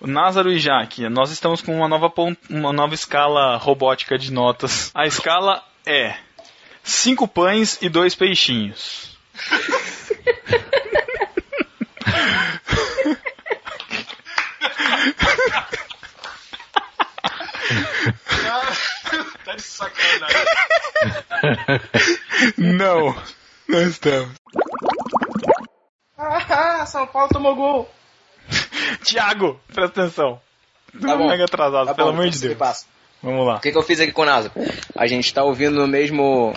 O Názaro e Jaque, nós estamos com uma nova, uma nova escala robótica de notas. A escala é cinco pães e dois peixinhos. tá de sacanagem. Não, não estamos. Ah, São Paulo tomou gol. Tiago, presta atenção. Tá bom. mega atrasado, Tá pelo bom, amor de você Deus. passa. Vamos lá. O que, que eu fiz aqui com o NASA? A gente tá ouvindo o mesmo.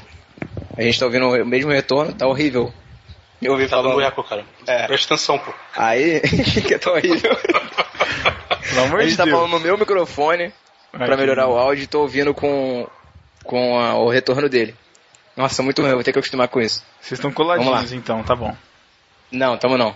A gente tá ouvindo o mesmo retorno, tá horrível. Eu ouvi Tá falando. eco, cara. É. Presta atenção, pô. Aí, que tá horrível. Pelo amor A de gente tá Deus. falando no meu microfone Ai, pra que melhorar o áudio e tô ouvindo com, com a- o retorno dele. Nossa, muito ruim, vou ter que acostumar com isso. Vocês estão coladinhos então, tá bom. Não, tamo não.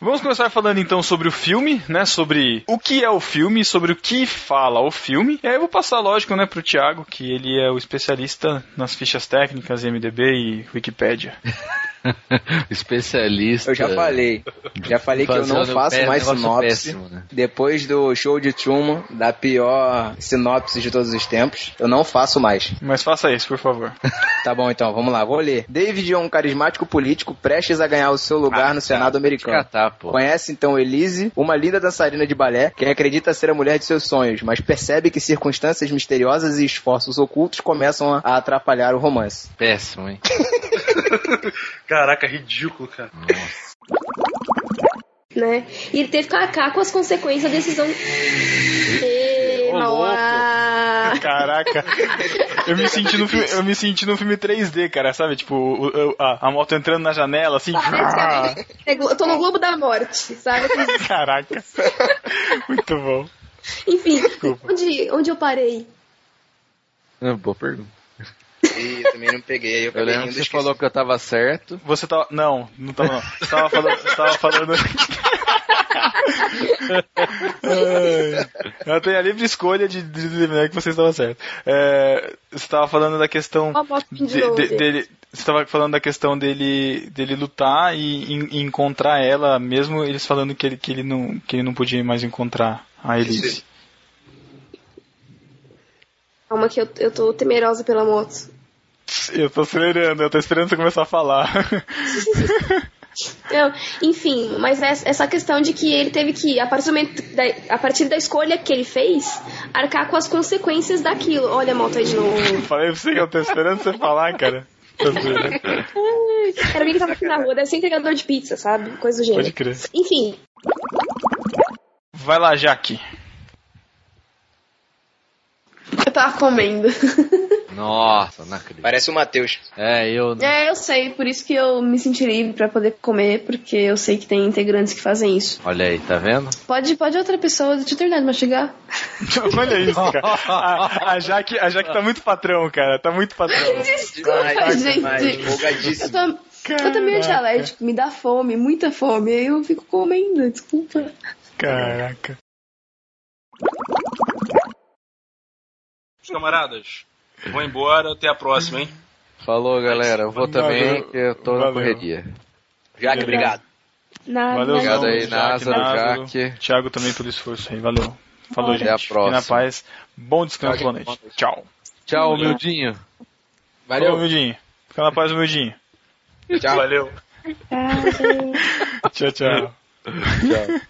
Vamos começar falando então sobre o filme, né? Sobre o que é o filme, sobre o que fala o filme. E aí eu vou passar, lógico, né, pro Thiago, que ele é o especialista nas fichas técnicas, IMDB e Wikipédia. Especialista. Eu já falei. Já falei que eu não faço pé- mais sinopse. péssimo, né? Depois do show de Truman, da pior sinopse de todos os tempos, eu não faço mais. Mas faça isso, por favor. Tá bom, então, vamos lá, vou ler. David é um carismático político prestes a ganhar o seu lugar no Senado americano. Catar, pô. Conhece então Elise, uma linda dançarina de balé, que acredita ser a mulher de seus sonhos, mas percebe que circunstâncias misteriosas e esforços ocultos começam a atrapalhar o romance. Péssimo, hein? Caraca, ridículo, cara. né? E ele teve que arcar com as consequências da decisão. Ê, Ô, Mauá. Caraca, eu me senti no filme, eu me senti no filme 3D, cara, sabe? Tipo, o- o- a, a moto entrando na janela, assim. É glo- Eu tô no Globo da Morte, sabe? Caraca, muito bom. Enfim, Desculpa. onde, onde eu parei? Ah, Boa pergunta. Ih, eu também não peguei. Eu, Eu lembro que você esqueci. falou que eu tava certo. Você tava. Não, não tava não. Você tava falando. Você tava falando. Eu tenho a livre escolha de, de determinar que você estava certo. É, você estava falando da questão de- de dele. Você estava falando da questão dele, dele lutar e, e- e encontrar ela, mesmo eles falando que ele, que ele, não, que ele não podia mais encontrar a Elise. Calma que eu, eu tô temerosa pela moto. Eu tô acelerando, eu tô esperando você começar a falar. Não, enfim, mas essa essa questão de que ele teve que, a partir, da, a partir da escolha que ele fez, arcar com as consequências daquilo. Olha, moto aí de novo. Falei pra você que eu tô esperando você falar, cara. Tô zoando. Ai, Era alguém que tava aqui na rua, deve ser entregador de pizza, sabe? Coisa do gênero. Pode crer. Enfim, Vai lá, Jaque. Eu tava comendo. Nossa, não acredito. Parece o Matheus. É, eu. É, eu sei, por isso que eu me senti livre pra poder comer, porque eu sei que tem integrantes que fazem isso. Olha aí, tá vendo? Pode, pode outra pessoa, deixa eu terminar de mastigar. Olha isso, cara. A, a, Jaque, a Jaque tá muito patrão, cara. Tá muito patrão. Desculpa, Demais, gente. demais, Eu tô, eu tô meio Caraca. dialético, me dá fome, muita fome, aí eu fico comendo, desculpa. Caraca. Camaradas, vou embora, até a próxima, hein? Falou, galera. Eu vou também, Valeu. que eu tô na Valeu. correria. Jaque, obrigado. Nada. Valeu, Obrigado aí, Názaro. Jaque. Thiago também pelo esforço aí. Valeu. Falou, Até gente. a Fiquem na próxima. paz. Bom descanso, boa noite. Tchau. Tchau, Valeu. humildinho. Valeu, humildinho. Fica na paz, humildinho. Tchau. Valeu. Tchau, tchau. Tchau.